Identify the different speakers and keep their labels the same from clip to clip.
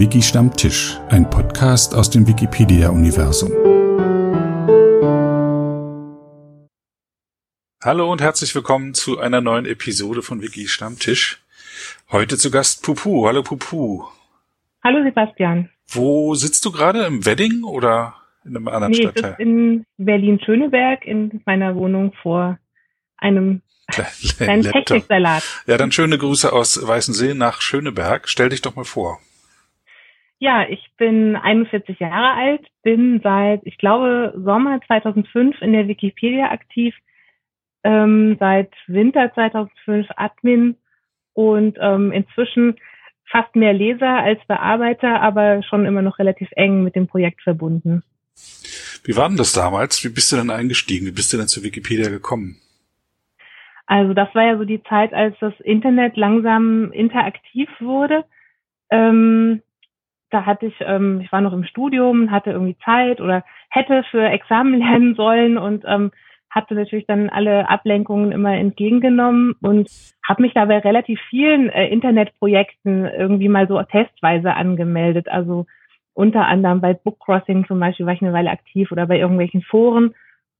Speaker 1: Wiki Stammtisch, ein Podcast aus dem Wikipedia-Universum. Hallo und herzlich willkommen zu einer neuen Episode von Wiki Stammtisch. Heute zu Gast Pupu. Hallo Pupu.
Speaker 2: Hallo Sebastian.
Speaker 1: Wo sitzt du gerade? Im Wedding oder in einem anderen nee, Stadtteil?
Speaker 2: Ich in Berlin-Schöneberg in meiner Wohnung vor einem kleinen Techniksalat.
Speaker 1: Ja, dann schöne Grüße aus Weißensee nach Schöneberg. Stell dich doch mal vor.
Speaker 2: Ja, ich bin 41 Jahre alt, bin seit, ich glaube, Sommer 2005 in der Wikipedia aktiv, ähm, seit Winter 2005 Admin und ähm, inzwischen fast mehr Leser als Bearbeiter, aber schon immer noch relativ eng mit dem Projekt verbunden.
Speaker 1: Wie war denn das damals? Wie bist du denn eingestiegen? Wie bist du denn zur Wikipedia gekommen?
Speaker 2: Also das war ja so die Zeit, als das Internet langsam interaktiv wurde. Ähm, da hatte ich, ähm, ich war noch im Studium, hatte irgendwie Zeit oder hätte für Examen lernen sollen und ähm, hatte natürlich dann alle Ablenkungen immer entgegengenommen und habe mich dabei relativ vielen äh, Internetprojekten irgendwie mal so testweise angemeldet. Also unter anderem bei Bookcrossing zum Beispiel war ich eine Weile aktiv oder bei irgendwelchen Foren.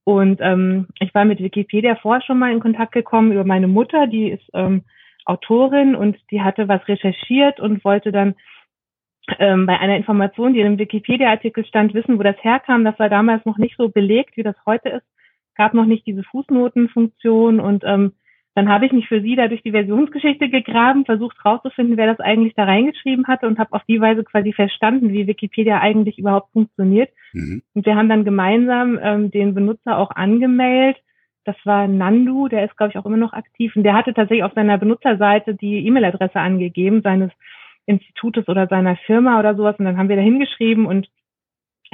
Speaker 2: Und ähm, ich war mit Wikipedia vorher schon mal in Kontakt gekommen über meine Mutter, die ist ähm, Autorin und die hatte was recherchiert und wollte dann ähm, bei einer Information, die in einem Wikipedia-Artikel stand, wissen, wo das herkam. Das war damals noch nicht so belegt, wie das heute ist. Gab noch nicht diese Fußnotenfunktion und ähm, dann habe ich mich für sie da durch die Versionsgeschichte gegraben, versucht rauszufinden, wer das eigentlich da reingeschrieben hatte und habe auf die Weise quasi verstanden, wie Wikipedia eigentlich überhaupt funktioniert. Mhm. Und wir haben dann gemeinsam ähm, den Benutzer auch angemeldet. Das war Nandu, der ist, glaube ich, auch immer noch aktiv. Und der hatte tatsächlich auf seiner Benutzerseite die E-Mail-Adresse angegeben, seines Institutes oder seiner Firma oder sowas. Und dann haben wir da hingeschrieben und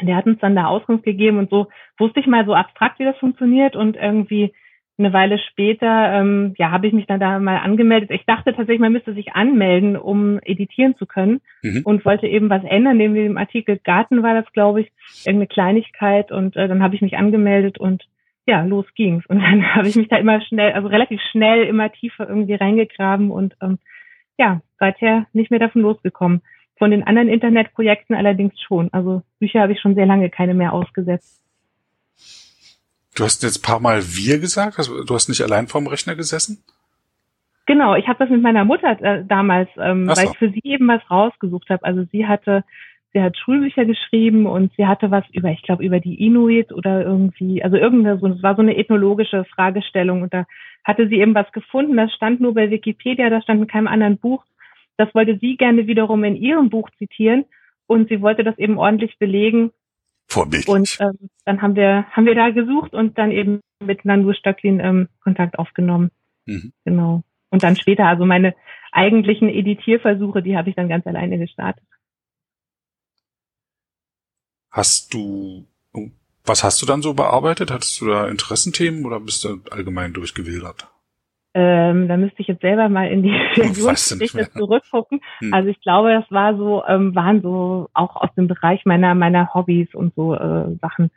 Speaker 2: der hat uns dann da Auskunft gegeben und so wusste ich mal so abstrakt, wie das funktioniert und irgendwie eine Weile später, ähm, ja, habe ich mich dann da mal angemeldet. Ich dachte tatsächlich, man müsste sich anmelden, um editieren zu können mhm. und wollte eben was ändern. Neben dem Artikel Garten war das, glaube ich, irgendeine Kleinigkeit und äh, dann habe ich mich angemeldet und ja, los ging's. Und dann habe ich mich da immer schnell, also relativ schnell immer tiefer irgendwie reingegraben und ähm, ja, seither nicht mehr davon losgekommen. Von den anderen Internetprojekten allerdings schon. Also Bücher habe ich schon sehr lange keine mehr ausgesetzt.
Speaker 1: Du hast jetzt paar Mal wir gesagt, du hast nicht allein vorm Rechner gesessen?
Speaker 2: Genau, ich habe das mit meiner Mutter äh, damals, ähm, so. weil ich für sie eben was rausgesucht habe. Also sie hatte, sie hat Schulbücher geschrieben und sie hatte was über, ich glaube, über die Inuit oder irgendwie, also irgendeine, so, es war so eine ethnologische Fragestellung und da hatte sie eben was gefunden, das stand nur bei Wikipedia, das stand in keinem anderen Buch. Das wollte sie gerne wiederum in ihrem Buch zitieren und sie wollte das eben ordentlich belegen.
Speaker 1: Vorbildlich.
Speaker 2: Und ähm, dann haben wir haben wir da gesucht und dann eben mit Nandur Stöcklin ähm, Kontakt aufgenommen. Mhm. Genau. Und dann später, also meine eigentlichen Editierversuche, die habe ich dann ganz alleine gestartet.
Speaker 1: Hast du was hast du dann so bearbeitet? Hattest du da Interessenthemen oder bist du allgemein durchgewildert?
Speaker 2: Ähm, da müsste ich jetzt selber mal in die Versionsgeschichte zurückgucken. Hm. Also ich glaube, das war so, ähm, waren so auch aus dem Bereich meiner meiner Hobbys und so äh, Sachen.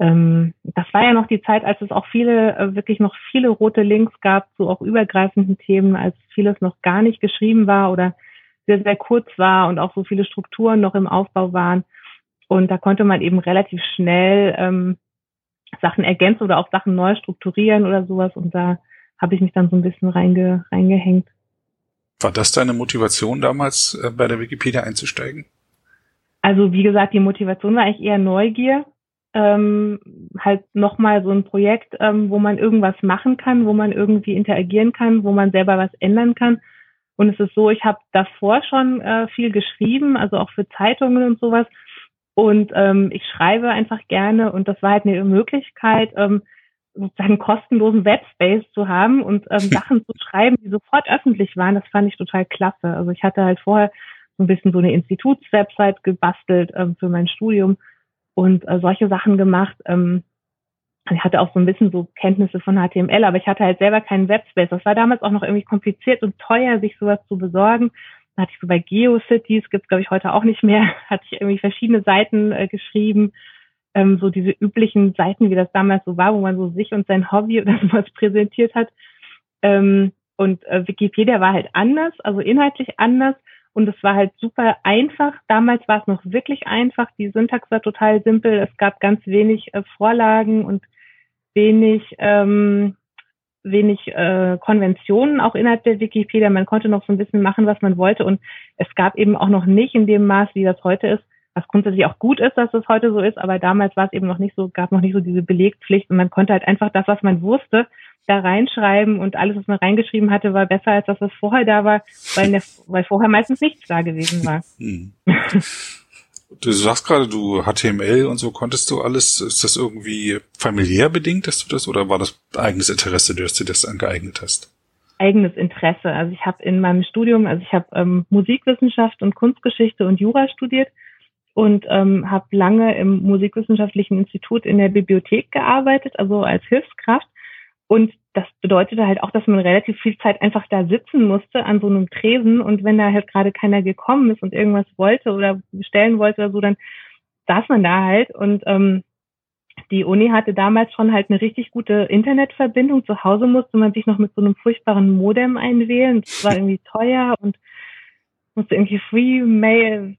Speaker 2: Ähm, das war ja noch die Zeit, als es auch viele, äh, wirklich noch viele rote Links gab zu auch übergreifenden Themen, als vieles noch gar nicht geschrieben war oder sehr, sehr kurz war und auch so viele Strukturen noch im Aufbau waren. Und da konnte man eben relativ schnell ähm, Sachen ergänzen oder auch Sachen neu strukturieren oder sowas. Und da habe ich mich dann so ein bisschen reinge, reingehängt.
Speaker 1: War das deine Motivation damals, äh, bei der Wikipedia einzusteigen?
Speaker 2: Also wie gesagt, die Motivation war eigentlich eher Neugier. Ähm, halt nochmal so ein Projekt, ähm, wo man irgendwas machen kann, wo man irgendwie interagieren kann, wo man selber was ändern kann. Und es ist so, ich habe davor schon äh, viel geschrieben, also auch für Zeitungen und sowas. Und ähm, ich schreibe einfach gerne und das war halt eine Möglichkeit, ähm, sozusagen kostenlosen Webspace zu haben und ähm, Sachen zu schreiben, die sofort öffentlich waren. Das fand ich total klasse. Also ich hatte halt vorher so ein bisschen so eine Institutswebsite gebastelt ähm, für mein Studium und äh, solche Sachen gemacht. Ähm, ich hatte auch so ein bisschen so Kenntnisse von HTML, aber ich hatte halt selber keinen Webspace. Das war damals auch noch irgendwie kompliziert und teuer, sich sowas zu besorgen hatte ich so bei GeoCities, gibt es glaube ich heute auch nicht mehr, hatte ich irgendwie verschiedene Seiten äh, geschrieben, ähm, so diese üblichen Seiten, wie das damals so war, wo man so sich und sein Hobby oder sowas präsentiert hat. Ähm, und äh, Wikipedia war halt anders, also inhaltlich anders. und es war halt super einfach. Damals war es noch wirklich einfach. Die Syntax war total simpel. Es gab ganz wenig äh, Vorlagen und wenig ähm, wenig äh, Konventionen auch innerhalb der Wikipedia. Man konnte noch so ein bisschen machen, was man wollte. Und es gab eben auch noch nicht in dem Maß, wie das heute ist, was grundsätzlich auch gut ist, dass es heute so ist, aber damals war es eben noch nicht so, gab noch nicht so diese Belegpflicht und man konnte halt einfach das, was man wusste, da reinschreiben und alles, was man reingeschrieben hatte, war besser als das, was vorher da war, weil, der, weil vorher meistens nichts da gewesen war.
Speaker 1: Du sagst gerade, du HTML und so konntest du alles. Ist das irgendwie familiär bedingt, dass du das oder war das eigenes Interesse, dass du das angeeignet hast?
Speaker 2: Eigenes Interesse. Also ich habe in meinem Studium, also ich habe ähm, Musikwissenschaft und Kunstgeschichte und Jura studiert und ähm, habe lange im Musikwissenschaftlichen Institut in der Bibliothek gearbeitet, also als Hilfskraft. Und das bedeutete halt auch, dass man relativ viel Zeit einfach da sitzen musste an so einem Tresen und wenn da halt gerade keiner gekommen ist und irgendwas wollte oder bestellen wollte oder so, dann saß man da halt und ähm, die Uni hatte damals schon halt eine richtig gute Internetverbindung. Zu Hause musste man sich noch mit so einem furchtbaren Modem einwählen. Das war irgendwie teuer und musste irgendwie Free Mail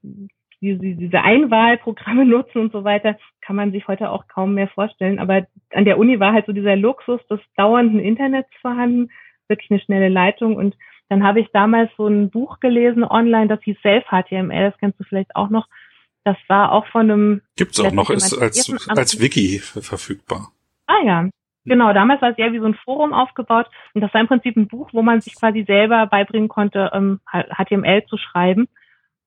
Speaker 2: diese, diese Einwahlprogramme nutzen und so weiter, kann man sich heute auch kaum mehr vorstellen. Aber an der Uni war halt so dieser Luxus des dauernden Internets vorhanden, wirklich eine schnelle Leitung. Und dann habe ich damals so ein Buch gelesen online, das hieß Self-HTML, das kennst du vielleicht auch noch. Das war auch von einem...
Speaker 1: Gibt's auch noch, ist als, als Wiki verfügbar.
Speaker 2: Ah ja, Genau, damals war es eher wie so ein Forum aufgebaut und das war im Prinzip ein Buch, wo man sich quasi selber beibringen konnte, ähm, HTML zu schreiben.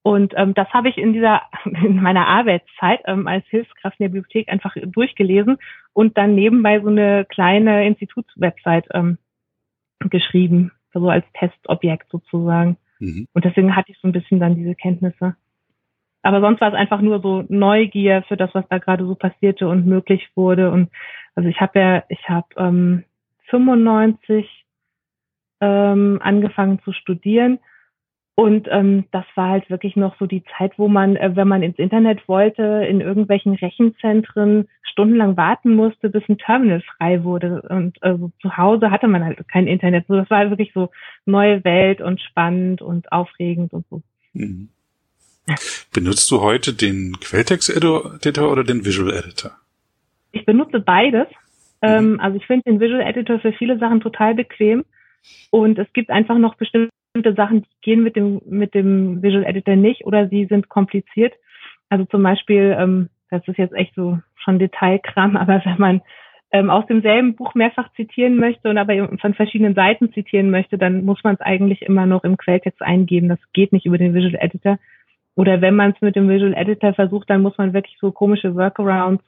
Speaker 2: Und ähm, das habe ich in dieser in meiner Arbeitszeit ähm, als Hilfskraft in der Bibliothek einfach durchgelesen und dann nebenbei so eine kleine Institutswebsite ähm, geschrieben, so als Testobjekt sozusagen. Mhm. Und deswegen hatte ich so ein bisschen dann diese Kenntnisse. Aber sonst war es einfach nur so Neugier für das, was da gerade so passierte und möglich wurde. Und also ich habe ja, ich habe ähm, 95 ähm, angefangen zu studieren und ähm, das war halt wirklich noch so die Zeit, wo man, äh, wenn man ins Internet wollte, in irgendwelchen Rechenzentren stundenlang warten musste, bis ein Terminal frei wurde. Und äh, zu Hause hatte man halt kein Internet. So, das war halt wirklich so neue Welt und spannend und aufregend und so. Mhm.
Speaker 1: Benutzt du heute den Quelltext-Editor oder den Visual Editor?
Speaker 2: Ich benutze beides. Mhm. Ähm, also ich finde den Visual Editor für viele Sachen total bequem. Und es gibt einfach noch bestimmte bestimmte Sachen, die gehen mit dem, mit dem Visual Editor nicht oder sie sind kompliziert. Also zum Beispiel, ähm, das ist jetzt echt so schon Detailkram, aber wenn man ähm, aus demselben Buch mehrfach zitieren möchte und aber von verschiedenen Seiten zitieren möchte, dann muss man es eigentlich immer noch im Quelltext eingeben. Das geht nicht über den Visual Editor. Oder wenn man es mit dem Visual Editor versucht, dann muss man wirklich so komische Workarounds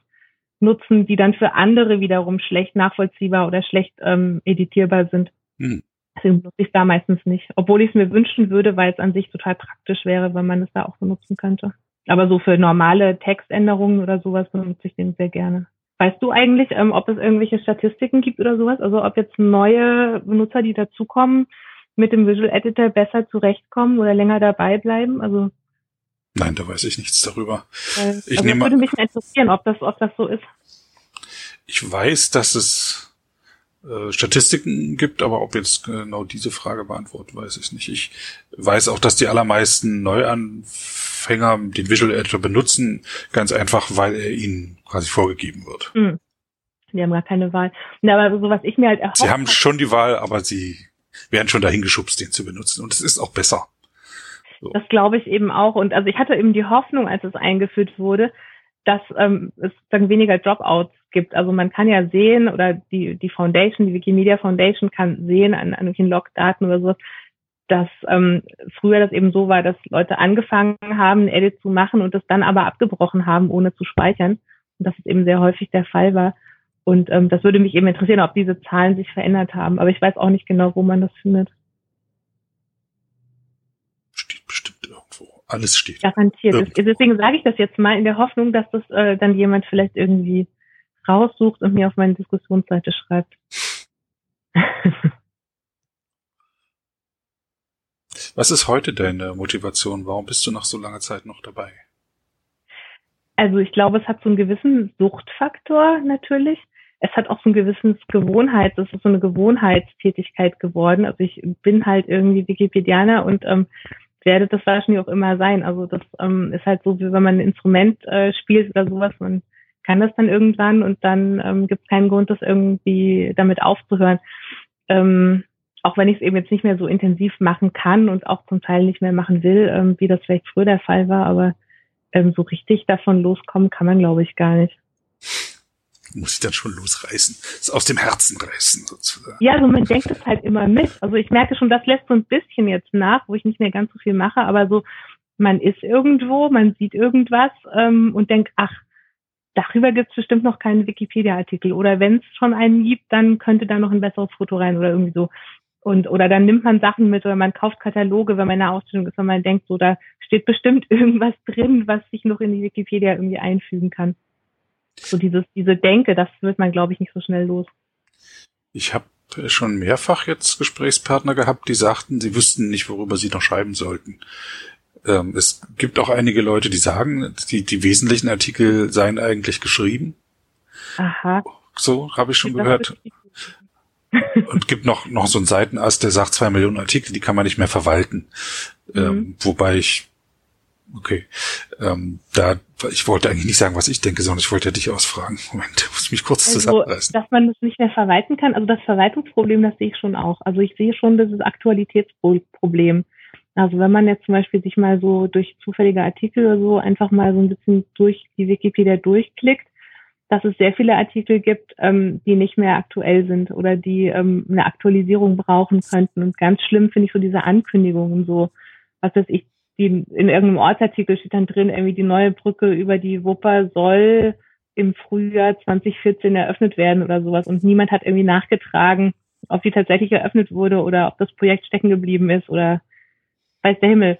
Speaker 2: nutzen, die dann für andere wiederum schlecht nachvollziehbar oder schlecht ähm, editierbar sind. Hm. Deswegen benutze ich es da meistens nicht. Obwohl ich es mir wünschen würde, weil es an sich total praktisch wäre, wenn man es da auch benutzen könnte. Aber so für normale Textänderungen oder sowas benutze ich den sehr gerne. Weißt du eigentlich, ähm, ob es irgendwelche Statistiken gibt oder sowas? Also ob jetzt neue Benutzer, die dazukommen, mit dem Visual Editor besser zurechtkommen oder länger dabei bleiben? Also
Speaker 1: Nein, da weiß ich nichts darüber.
Speaker 2: Weil, ich also nehme, würde mich interessieren, ob das, ob das so ist.
Speaker 1: Ich weiß, dass es äh, Statistiken gibt, aber ob jetzt genau diese Frage beantwortet, weiß ich nicht. Ich weiß auch, dass die allermeisten Neuanfänger den Visual Editor benutzen, ganz einfach, weil er ihnen quasi vorgegeben wird. Mhm.
Speaker 2: Die haben gar keine Wahl. Na, aber so was ich mir halt
Speaker 1: erhofft Sie haben schon die Wahl, aber sie werden schon dahin geschubst, den zu benutzen. Und es ist auch besser.
Speaker 2: So. Das glaube ich eben auch. Und also ich hatte eben die Hoffnung, als es eingeführt wurde, dass ähm, es dann weniger Dropouts gibt. Also man kann ja sehen, oder die, die Foundation, die Wikimedia Foundation kann sehen an, an irgendwelchen Logdaten oder so, dass ähm, früher das eben so war, dass Leute angefangen haben, ein Edit zu machen und das dann aber abgebrochen haben, ohne zu speichern. Und das ist eben sehr häufig der Fall war. Und ähm, das würde mich eben interessieren, ob diese Zahlen sich verändert haben. Aber ich weiß auch nicht genau, wo man das findet.
Speaker 1: Steht bestimmt irgendwo. Alles steht.
Speaker 2: Garantiert. Irgendwo. Deswegen sage ich das jetzt mal in der Hoffnung, dass das äh, dann jemand vielleicht irgendwie raussucht und mir auf meine Diskussionsseite schreibt.
Speaker 1: Was ist heute deine Motivation? Warum bist du nach so langer Zeit noch dabei?
Speaker 2: Also ich glaube, es hat so einen gewissen Suchtfaktor natürlich. Es hat auch so ein gewisses Gewohnheit, das ist so eine Gewohnheitstätigkeit geworden. Also ich bin halt irgendwie Wikipedianer und ähm, werde das wahrscheinlich auch immer sein. Also das ähm, ist halt so, wie wenn man ein Instrument äh, spielt oder sowas, man kann das dann irgendwann und dann ähm, gibt es keinen Grund, das irgendwie damit aufzuhören. Ähm, auch wenn ich es eben jetzt nicht mehr so intensiv machen kann und auch zum Teil nicht mehr machen will, ähm, wie das vielleicht früher der Fall war, aber ähm, so richtig davon loskommen kann man, glaube ich, gar nicht.
Speaker 1: Muss ich dann schon losreißen, es aus dem Herzen reißen sozusagen.
Speaker 2: Ja, also man denkt es halt immer mit. Also ich merke schon, das lässt so ein bisschen jetzt nach, wo ich nicht mehr ganz so viel mache, aber so, man ist irgendwo, man sieht irgendwas ähm, und denkt, ach, darüber gibt es bestimmt noch keinen Wikipedia-Artikel. Oder wenn es schon einen gibt, dann könnte da noch ein besseres Foto rein oder irgendwie so. Und, oder dann nimmt man Sachen mit oder man kauft Kataloge, wenn man in der Ausstellung ist, wenn man denkt, so, da steht bestimmt irgendwas drin, was sich noch in die Wikipedia irgendwie einfügen kann. So dieses, diese Denke, das wird man, glaube ich, nicht so schnell los.
Speaker 1: Ich habe schon mehrfach jetzt Gesprächspartner gehabt, die sagten, sie wüssten nicht, worüber sie noch schreiben sollten. Ähm, es gibt auch einige Leute, die sagen, die, die wesentlichen Artikel seien eigentlich geschrieben.
Speaker 2: Aha.
Speaker 1: So habe ich schon das gehört. Und gibt noch, noch so einen Seitenast, der sagt, zwei Millionen Artikel, die kann man nicht mehr verwalten. Mhm. Ähm, wobei ich, okay, ähm, da, ich wollte eigentlich nicht sagen, was ich denke, sondern ich wollte dich ausfragen. Moment, muss mich kurz also, zusammenreißen.
Speaker 2: Dass man das nicht mehr verwalten kann, also das Verwaltungsproblem, das sehe ich schon auch. Also ich sehe schon dieses Aktualitätsproblem. Also wenn man jetzt zum Beispiel sich mal so durch zufällige Artikel oder so einfach mal so ein bisschen durch die Wikipedia durchklickt, dass es sehr viele Artikel gibt, ähm, die nicht mehr aktuell sind oder die ähm, eine Aktualisierung brauchen könnten. Und ganz schlimm finde ich so diese Ankündigungen so, was weiß ich, die in irgendeinem Ortsartikel steht dann drin, irgendwie die neue Brücke über die Wupper soll im Frühjahr 2014 eröffnet werden oder sowas. Und niemand hat irgendwie nachgetragen, ob sie tatsächlich eröffnet wurde oder ob das Projekt stecken geblieben ist oder weiß der Himmel.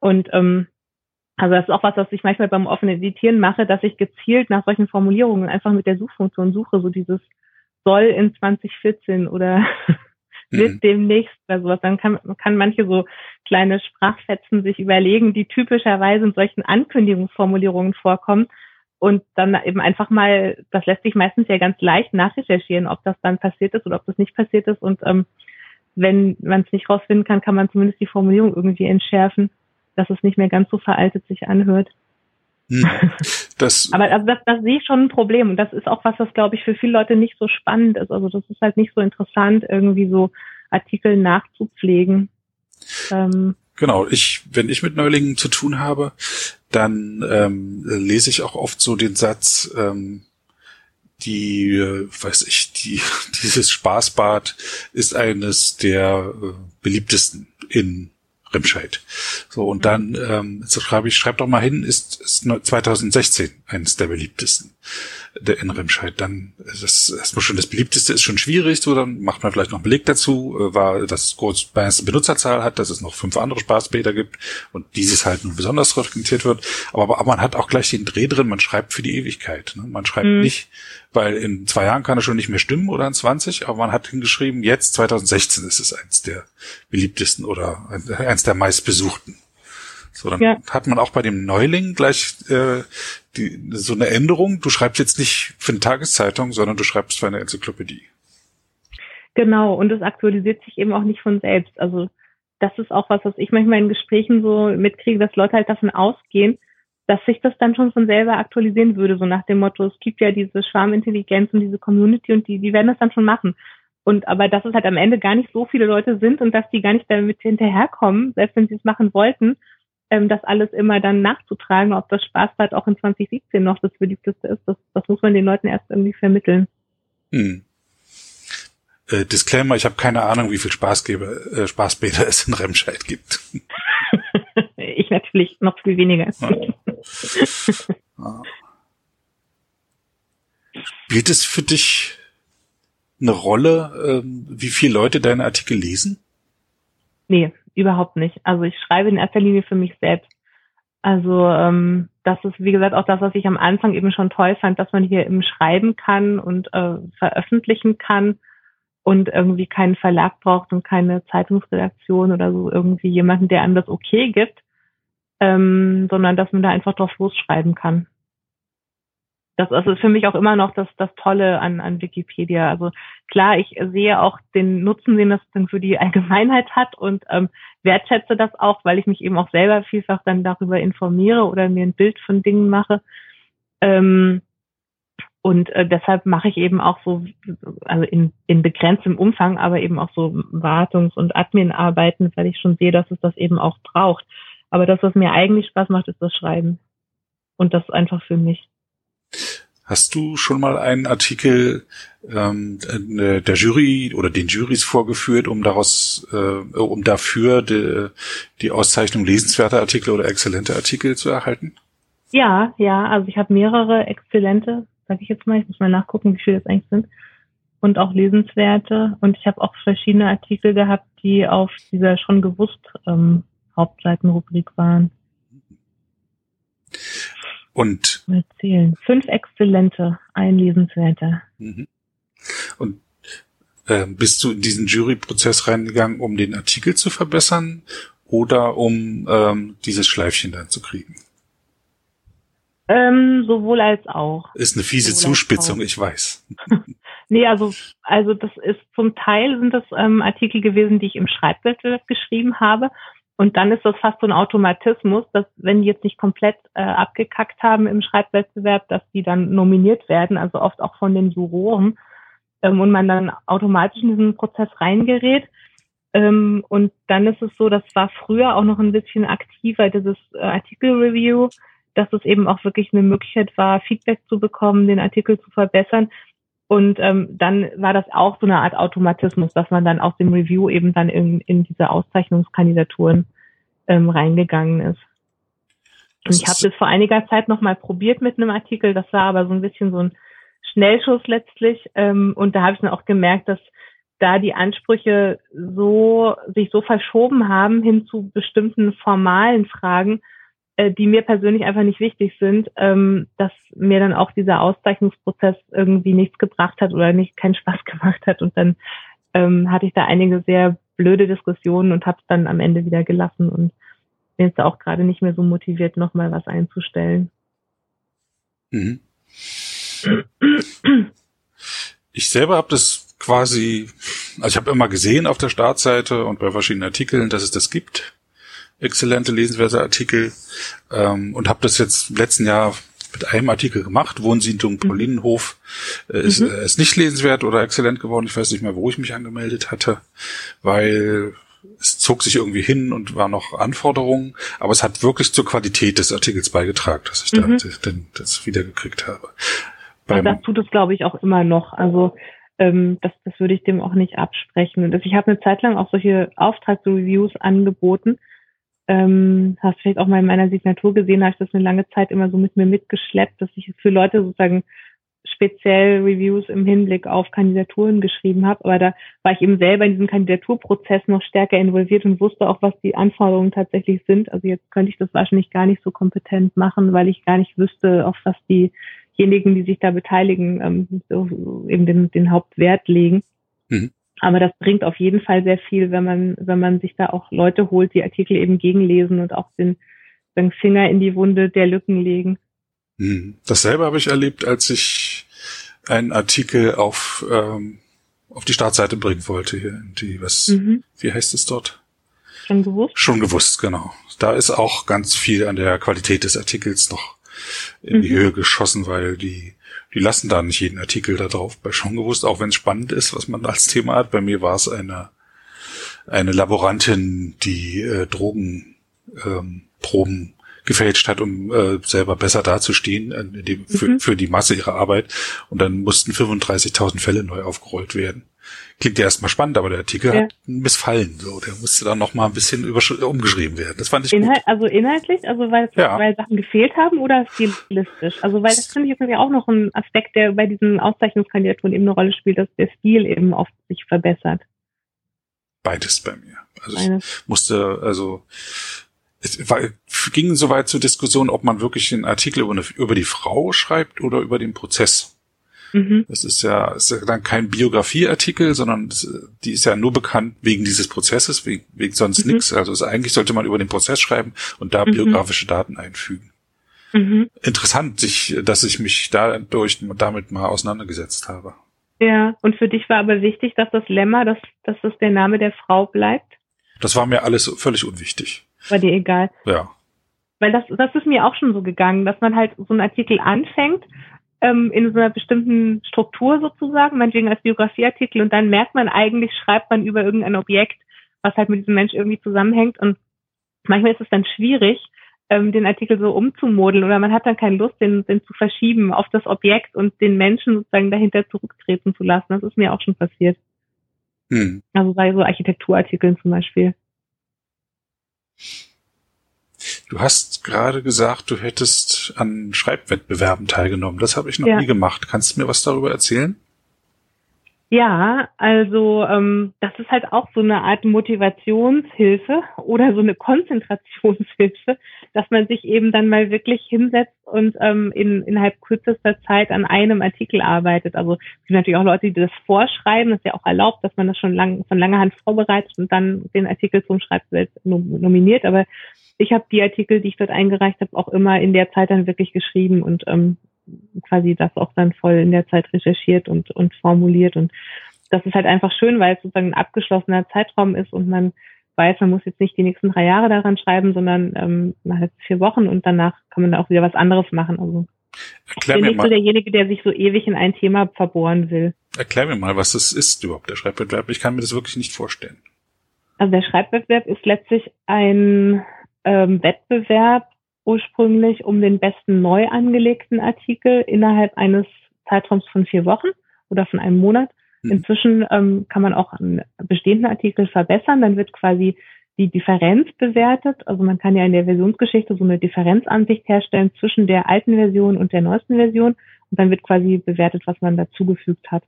Speaker 2: Und ähm, also das ist auch was, was ich manchmal beim offenen Editieren mache, dass ich gezielt nach solchen Formulierungen einfach mit der Suchfunktion suche, so dieses soll in 2014 oder wird mhm. demnächst oder sowas. Dann kann, kann manche so kleine Sprachfetzen sich überlegen, die typischerweise in solchen Ankündigungsformulierungen vorkommen und dann eben einfach mal, das lässt sich meistens ja ganz leicht nachrecherchieren, ob das dann passiert ist oder ob das nicht passiert ist und ähm, wenn man es nicht rausfinden kann, kann man zumindest die Formulierung irgendwie entschärfen, dass es nicht mehr ganz so veraltet sich anhört. Hm. Das Aber also das, das sehe ich schon ein Problem und das ist auch was, was glaube ich für viele Leute nicht so spannend ist. Also das ist halt nicht so interessant, irgendwie so Artikel nachzupflegen.
Speaker 1: Ähm, genau, ich, wenn ich mit Neulingen zu tun habe, dann ähm, lese ich auch oft so den Satz, ähm, die, äh, weiß ich, die, dieses Spaßbad ist eines der äh, beliebtesten in Remscheid. So, und dann ähm, schreibe ich, schreib doch mal hin, ist, ist 2016 eines der beliebtesten der in Remscheid. Dann das erstmal schon das beliebteste ist schon schwierig, so dann macht man vielleicht noch einen Beleg dazu, äh, war das groß Benutzerzahl hat, dass es noch fünf andere Spaßbäder gibt und dieses halt nun besonders frequentiert wird. Aber, aber man hat auch gleich den Dreh drin, man schreibt für die Ewigkeit. Ne? Man schreibt mhm. nicht, weil in zwei Jahren kann er schon nicht mehr stimmen oder in 20, aber man hat hingeschrieben, jetzt 2016 ist es eins der beliebtesten oder eins der meistbesuchten. So, dann ja. hat man auch bei dem Neuling gleich äh, die, so eine Änderung. Du schreibst jetzt nicht für eine Tageszeitung, sondern du schreibst für eine Enzyklopädie.
Speaker 2: Genau, und es aktualisiert sich eben auch nicht von selbst. Also das ist auch was, was ich manchmal in Gesprächen so mitkriege, dass Leute halt davon ausgehen, dass sich das dann schon von selber aktualisieren würde, so nach dem Motto, es gibt ja diese Schwarmintelligenz und diese Community und die, die werden das dann schon machen. Und aber dass es halt am Ende gar nicht so viele Leute sind und dass die gar nicht damit hinterherkommen, selbst wenn sie es machen wollten ähm, das alles immer dann nachzutragen, ob das Spaßbad auch in 2017 noch das beliebteste ist, das, das muss man den Leuten erst irgendwie vermitteln. Hm.
Speaker 1: Äh, Disclaimer, ich habe keine Ahnung, wie viel Spaßgeber, äh, Spaßbäder es in Remscheid gibt.
Speaker 2: ich natürlich noch viel weniger.
Speaker 1: Ja. Spielt es für dich eine Rolle, ähm, wie viele Leute deine Artikel lesen?
Speaker 2: Nee, überhaupt nicht. Also ich schreibe in erster Linie für mich selbst. Also ähm, das ist, wie gesagt, auch das, was ich am Anfang eben schon toll fand, dass man hier eben schreiben kann und äh, veröffentlichen kann und irgendwie keinen Verlag braucht und keine Zeitungsredaktion oder so irgendwie jemanden, der einem das okay gibt, ähm, sondern dass man da einfach drauf losschreiben kann. Das, das ist für mich auch immer noch das, das Tolle an, an Wikipedia. Also klar, ich sehe auch den Nutzen, den das dann für die Allgemeinheit hat und ähm, wertschätze das auch, weil ich mich eben auch selber vielfach dann darüber informiere oder mir ein Bild von Dingen mache. Ähm, und äh, deshalb mache ich eben auch so, also in, in begrenztem Umfang, aber eben auch so Wartungs- und Admin-Arbeiten, weil ich schon sehe, dass es das eben auch braucht. Aber das, was mir eigentlich Spaß macht, ist das Schreiben. Und das einfach für mich.
Speaker 1: Hast du schon mal einen Artikel ähm, äh, der Jury oder den Jurys vorgeführt, um daraus, äh, um dafür die, die Auszeichnung lesenswerter Artikel oder exzellente Artikel zu erhalten?
Speaker 2: Ja, ja, also ich habe mehrere exzellente, sage ich jetzt mal, ich muss mal nachgucken, wie viele das eigentlich sind, und auch lesenswerte. Und ich habe auch verschiedene Artikel gehabt, die auf dieser schon gewusst ähm, Hauptseitenrubrik waren.
Speaker 1: Und
Speaker 2: mal zählen. Fünf exzellente, ein lesenswerter. Mhm.
Speaker 1: Und äh, bist du in diesen Juryprozess reingegangen, um den Artikel zu verbessern oder um ähm, dieses Schleifchen dann zu kriegen?
Speaker 2: Ähm, sowohl als auch.
Speaker 1: Ist eine fiese sowohl Zuspitzung, ich weiß.
Speaker 2: nee, also, also das ist zum Teil sind das ähm, Artikel gewesen, die ich im Schreibwettbewerb geschrieben habe. Und dann ist das fast so ein Automatismus, dass wenn die jetzt nicht komplett äh, abgekackt haben im Schreibwettbewerb, dass die dann nominiert werden, also oft auch von den Juroren, ähm, und man dann automatisch in diesen Prozess reingerät. Ähm, und dann ist es so, das war früher auch noch ein bisschen aktiver, dieses äh, Artikel-Review, dass es eben auch wirklich eine Möglichkeit war, Feedback zu bekommen, den Artikel zu verbessern. Und ähm, dann war das auch so eine Art Automatismus, dass man dann aus dem Review eben dann in, in diese Auszeichnungskandidaturen ähm, reingegangen ist. Und ich habe das vor einiger Zeit nochmal probiert mit einem Artikel, das war aber so ein bisschen so ein Schnellschuss letztlich. Ähm, und da habe ich dann auch gemerkt, dass da die Ansprüche so sich so verschoben haben hin zu bestimmten formalen Fragen, äh, die mir persönlich einfach nicht wichtig sind, ähm, dass mir dann auch dieser Auszeichnungsprozess irgendwie nichts gebracht hat oder nicht keinen Spaß gemacht hat. Und dann ähm, hatte ich da einige sehr blöde Diskussionen und habe es dann am Ende wieder gelassen und bin jetzt auch gerade nicht mehr so motiviert, nochmal was einzustellen.
Speaker 1: Mhm. Ich selber habe das quasi, also ich habe immer gesehen auf der Startseite und bei verschiedenen Artikeln, dass es das gibt exzellente, lesenswerte Artikel ähm, und habe das jetzt im letzten Jahr mit einem Artikel gemacht. Wohnsiedlung mhm. Paulinenhof äh, ist, mhm. äh, ist nicht lesenswert oder exzellent geworden. Ich weiß nicht mehr, wo ich mich angemeldet hatte, weil es zog sich irgendwie hin und war noch Anforderungen, aber es hat wirklich zur Qualität des Artikels beigetragen, dass ich mhm. da den, das wiedergekriegt habe.
Speaker 2: Beim, das tut es, glaube ich, auch immer noch. Also ähm, das, das würde ich dem auch nicht absprechen. Und ich habe eine Zeit lang auch solche Auftragsreviews angeboten ähm, hast vielleicht auch mal in meiner Signatur gesehen, habe ich das eine lange Zeit immer so mit mir mitgeschleppt, dass ich für Leute sozusagen speziell Reviews im Hinblick auf Kandidaturen geschrieben habe. Aber da war ich eben selber in diesem Kandidaturprozess noch stärker involviert und wusste auch, was die Anforderungen tatsächlich sind. Also jetzt könnte ich das wahrscheinlich gar nicht so kompetent machen, weil ich gar nicht wüsste, auf was diejenigen, die sich da beteiligen, ähm, so eben den, den Hauptwert legen. Aber das bringt auf jeden Fall sehr viel, wenn man, wenn man sich da auch Leute holt, die Artikel eben gegenlesen und auch den, den Finger in die Wunde der Lücken legen.
Speaker 1: Hm. Dasselbe habe ich erlebt, als ich einen Artikel auf, ähm, auf die Startseite bringen wollte hier. Die, was, mhm. wie heißt es dort?
Speaker 2: Schon gewusst?
Speaker 1: Schon gewusst, genau. Da ist auch ganz viel an der Qualität des Artikels noch in die mhm. Höhe geschossen, weil die die lassen da nicht jeden Artikel da drauf bei schon gewusst, auch wenn es spannend ist, was man als Thema hat. Bei mir war es eine, eine Laborantin, die äh, Drogenproben ähm, gefälscht hat, um äh, selber besser dazustehen äh, für, mhm. für die Masse ihrer Arbeit. Und dann mussten 35.000 Fälle neu aufgerollt werden. Klingt ja erstmal spannend, aber der Artikel ja. hat missfallen. So, der musste dann noch mal ein bisschen umgeschrieben werden. Das fand ich
Speaker 2: Inhalt, gut. Also inhaltlich, also weil, ja. weil Sachen gefehlt haben oder stilistisch? Also weil das finde ich jetzt auch noch ein Aspekt, der bei diesen Auszeichnungskandidaturen eben eine Rolle spielt, dass der Stil eben oft sich verbessert.
Speaker 1: Beides bei mir. Also Beides. ich musste, also es war, ging soweit zur Diskussion, ob man wirklich einen Artikel über, eine, über die Frau schreibt oder über den Prozess. Mhm. Das ist ja, ist ja dann kein Biografieartikel, sondern die ist ja nur bekannt wegen dieses Prozesses, wegen, wegen sonst mhm. nichts. Also eigentlich sollte man über den Prozess schreiben und da mhm. biografische Daten einfügen. mhm. interessant, sich, dass ich mich dadurch damit mal auseinandergesetzt habe.
Speaker 2: Ja, und für dich war aber wichtig, dass das Lemma, dass, dass das der Name der Frau bleibt?
Speaker 1: Das war mir alles völlig unwichtig.
Speaker 2: War dir egal?
Speaker 1: Ja.
Speaker 2: Weil das, das ist mir auch schon so gegangen, dass man halt so einen Artikel anfängt, ähm, in so einer bestimmten Struktur sozusagen, meinetwegen als Biografieartikel, und dann merkt man eigentlich, schreibt man über irgendein Objekt, was halt mit diesem Mensch irgendwie zusammenhängt. Und manchmal ist es dann schwierig, ähm, den Artikel so umzumodeln oder man hat dann keine Lust, den, den zu verschieben auf das Objekt und den Menschen sozusagen dahinter zurücktreten zu lassen. Das ist mir auch schon passiert. Hm. Also bei so Architekturartikeln zum Beispiel.
Speaker 1: Du hast gerade gesagt, du hättest an Schreibwettbewerben teilgenommen. Das habe ich noch ja. nie gemacht. Kannst du mir was darüber erzählen?
Speaker 2: Ja, also ähm, das ist halt auch so eine Art Motivationshilfe oder so eine Konzentrationshilfe, dass man sich eben dann mal wirklich hinsetzt und ähm, in, innerhalb kürzester Zeit an einem Artikel arbeitet. Also es gibt natürlich auch Leute, die das vorschreiben, das ist ja auch erlaubt, dass man das schon lang, von langer Hand vorbereitet und dann den Artikel zum Schreibwelt nominiert. Aber ich habe die Artikel, die ich dort eingereicht habe, auch immer in der Zeit dann wirklich geschrieben und ähm, quasi das auch dann voll in der Zeit recherchiert und, und formuliert. Und das ist halt einfach schön, weil es sozusagen ein abgeschlossener Zeitraum ist und man weiß, man muss jetzt nicht die nächsten drei Jahre daran schreiben, sondern ähm, halt vier Wochen und danach kann man da auch wieder was anderes machen. Also Erklär ich bin nicht so derjenige, der sich so ewig in ein Thema verbohren will.
Speaker 1: Erklär mir mal, was das ist überhaupt, der Schreibwettbewerb. Ich kann mir das wirklich nicht vorstellen.
Speaker 2: Also der Schreibwettbewerb ist letztlich ein ähm, Wettbewerb, ursprünglich um den besten neu angelegten Artikel innerhalb eines Zeitraums von vier Wochen oder von einem Monat. Hm. Inzwischen ähm, kann man auch einen bestehenden Artikel verbessern. Dann wird quasi die Differenz bewertet. Also man kann ja in der Versionsgeschichte so eine Differenzansicht herstellen zwischen der alten Version und der neuesten Version. Und dann wird quasi bewertet, was man dazugefügt hat.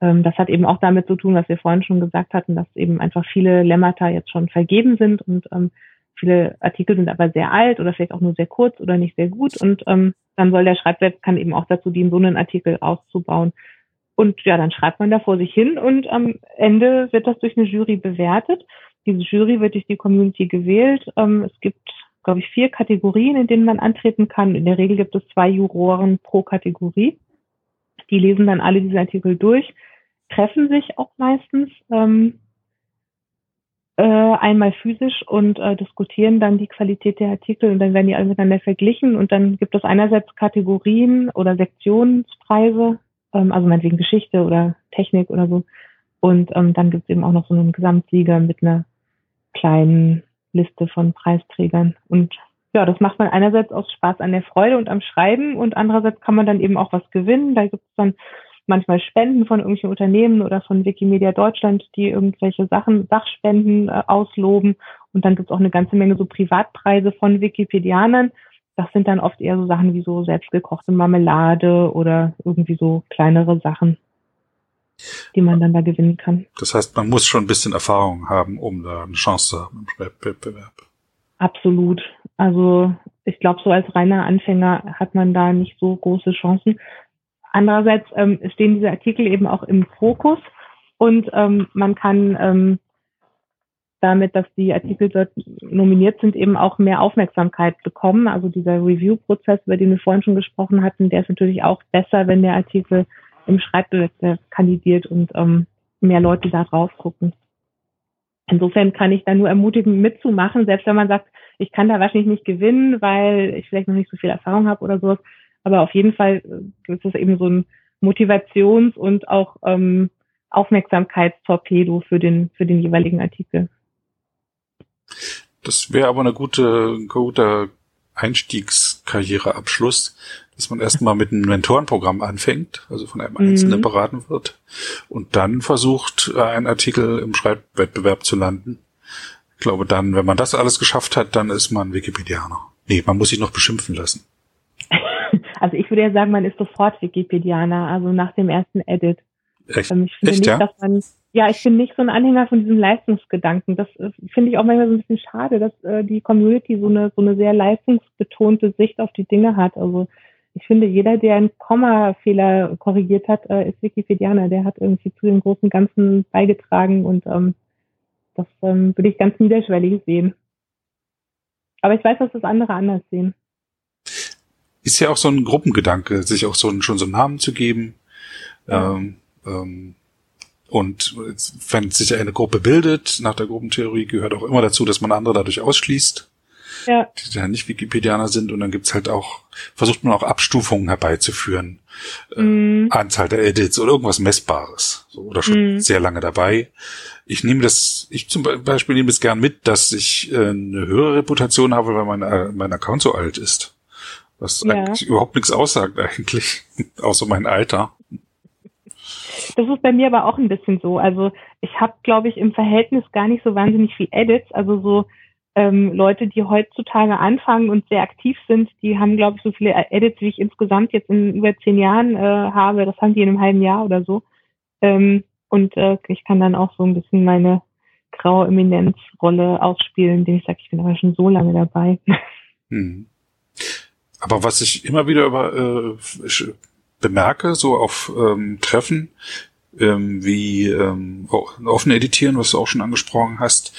Speaker 2: Ähm, das hat eben auch damit zu tun, was wir vorhin schon gesagt hatten, dass eben einfach viele Lemmata jetzt schon vergeben sind und ähm, Viele Artikel sind aber sehr alt oder vielleicht auch nur sehr kurz oder nicht sehr gut und ähm, dann soll der Schreibwert kann eben auch dazu dienen, so einen Artikel auszubauen. Und ja, dann schreibt man da vor sich hin und am Ende wird das durch eine Jury bewertet. Diese Jury wird durch die Community gewählt. Ähm, es gibt, glaube ich, vier Kategorien, in denen man antreten kann. In der Regel gibt es zwei Juroren pro Kategorie. Die lesen dann alle diese Artikel durch, treffen sich auch meistens. Ähm, äh, einmal physisch und äh, diskutieren dann die Qualität der Artikel und dann werden die alle miteinander verglichen und dann gibt es einerseits Kategorien oder Sektionspreise, ähm, also meinetwegen Geschichte oder Technik oder so. Und ähm, dann gibt es eben auch noch so einen Gesamtsieger mit einer kleinen Liste von Preisträgern. Und ja, das macht man einerseits aus Spaß an der Freude und am Schreiben und andererseits kann man dann eben auch was gewinnen. Da gibt es dann manchmal Spenden von irgendwelchen Unternehmen oder von Wikimedia Deutschland, die irgendwelche Sachen, Sachspenden äh, ausloben. Und dann gibt es auch eine ganze Menge so Privatpreise von Wikipedianern. Das sind dann oft eher so Sachen wie so selbstgekochte Marmelade oder irgendwie so kleinere Sachen, die man dann da gewinnen kann.
Speaker 1: Das heißt, man muss schon ein bisschen Erfahrung haben, um da eine Chance zu haben im Wettbewerb.
Speaker 2: Absolut. Also ich glaube, so als reiner Anfänger hat man da nicht so große Chancen. Andererseits ähm, stehen diese Artikel eben auch im Fokus und ähm, man kann ähm, damit, dass die Artikel dort nominiert sind, eben auch mehr Aufmerksamkeit bekommen. Also dieser Review-Prozess, über den wir vorhin schon gesprochen hatten, der ist natürlich auch besser, wenn der Artikel im Schreibwettbewerb kandidiert und ähm, mehr Leute da drauf gucken. Insofern kann ich da nur ermutigen, mitzumachen, selbst wenn man sagt, ich kann da wahrscheinlich nicht gewinnen, weil ich vielleicht noch nicht so viel Erfahrung habe oder sowas. Aber auf jeden Fall äh, ist es eben so ein Motivations- und auch ähm, Aufmerksamkeitstorpedo für den, für den jeweiligen Artikel.
Speaker 1: Das wäre aber eine gute, guter Einstiegskarriereabschluss, dass man erstmal mit einem Mentorenprogramm anfängt, also von einem Einzelnen mhm. beraten wird und dann versucht, einen Artikel im Schreibwettbewerb zu landen. Ich glaube dann, wenn man das alles geschafft hat, dann ist man Wikipedianer. Nee, man muss sich noch beschimpfen lassen.
Speaker 2: Also ich würde ja sagen, man ist sofort Wikipedianer, also nach dem ersten Edit.
Speaker 1: Echt? Ähm, ich finde Echt,
Speaker 2: nicht,
Speaker 1: ja?
Speaker 2: dass man, ja, ich bin nicht so ein Anhänger von diesem Leistungsgedanken. Das äh, finde ich auch manchmal so ein bisschen schade, dass äh, die Community so eine, so eine sehr leistungsbetonte Sicht auf die Dinge hat. Also ich finde, jeder, der einen Kommafehler korrigiert hat, äh, ist Wikipedianer. Der hat irgendwie zu dem großen Ganzen beigetragen und ähm, das ähm, würde ich ganz niederschwellig sehen. Aber ich weiß, dass das andere anders sehen.
Speaker 1: Ist ja auch so ein Gruppengedanke, sich auch so ein, schon so einen Namen zu geben. Ja. Ähm, ähm, und wenn sich eine Gruppe bildet, nach der Gruppentheorie gehört auch immer dazu, dass man andere dadurch ausschließt ja. die da nicht Wikipedianer sind und dann gibt's halt auch, versucht man auch Abstufungen herbeizuführen. Äh, mm. Anzahl der Edits oder irgendwas Messbares. So, oder schon mm. sehr lange dabei. Ich nehme das, ich zum Beispiel nehme es gern mit, dass ich äh, eine höhere Reputation habe, weil mein, äh, mein Account so alt ist. Was ja. eigentlich überhaupt nichts aussagt eigentlich, außer mein Alter.
Speaker 2: Das ist bei mir aber auch ein bisschen so. Also ich habe, glaube ich, im Verhältnis gar nicht so wahnsinnig viel Edits. Also so ähm, Leute, die heutzutage anfangen und sehr aktiv sind, die haben, glaube ich, so viele Edits, wie ich insgesamt jetzt in über zehn Jahren äh, habe. Das haben die in einem halben Jahr oder so. Ähm, und äh, ich kann dann auch so ein bisschen meine graue Eminenzrolle ausspielen, indem ich sage, ich bin aber schon so lange dabei. Hm.
Speaker 1: Aber was ich immer wieder über, äh, bemerke, so auf ähm, Treffen, ähm, wie ähm, offen editieren, was du auch schon angesprochen hast,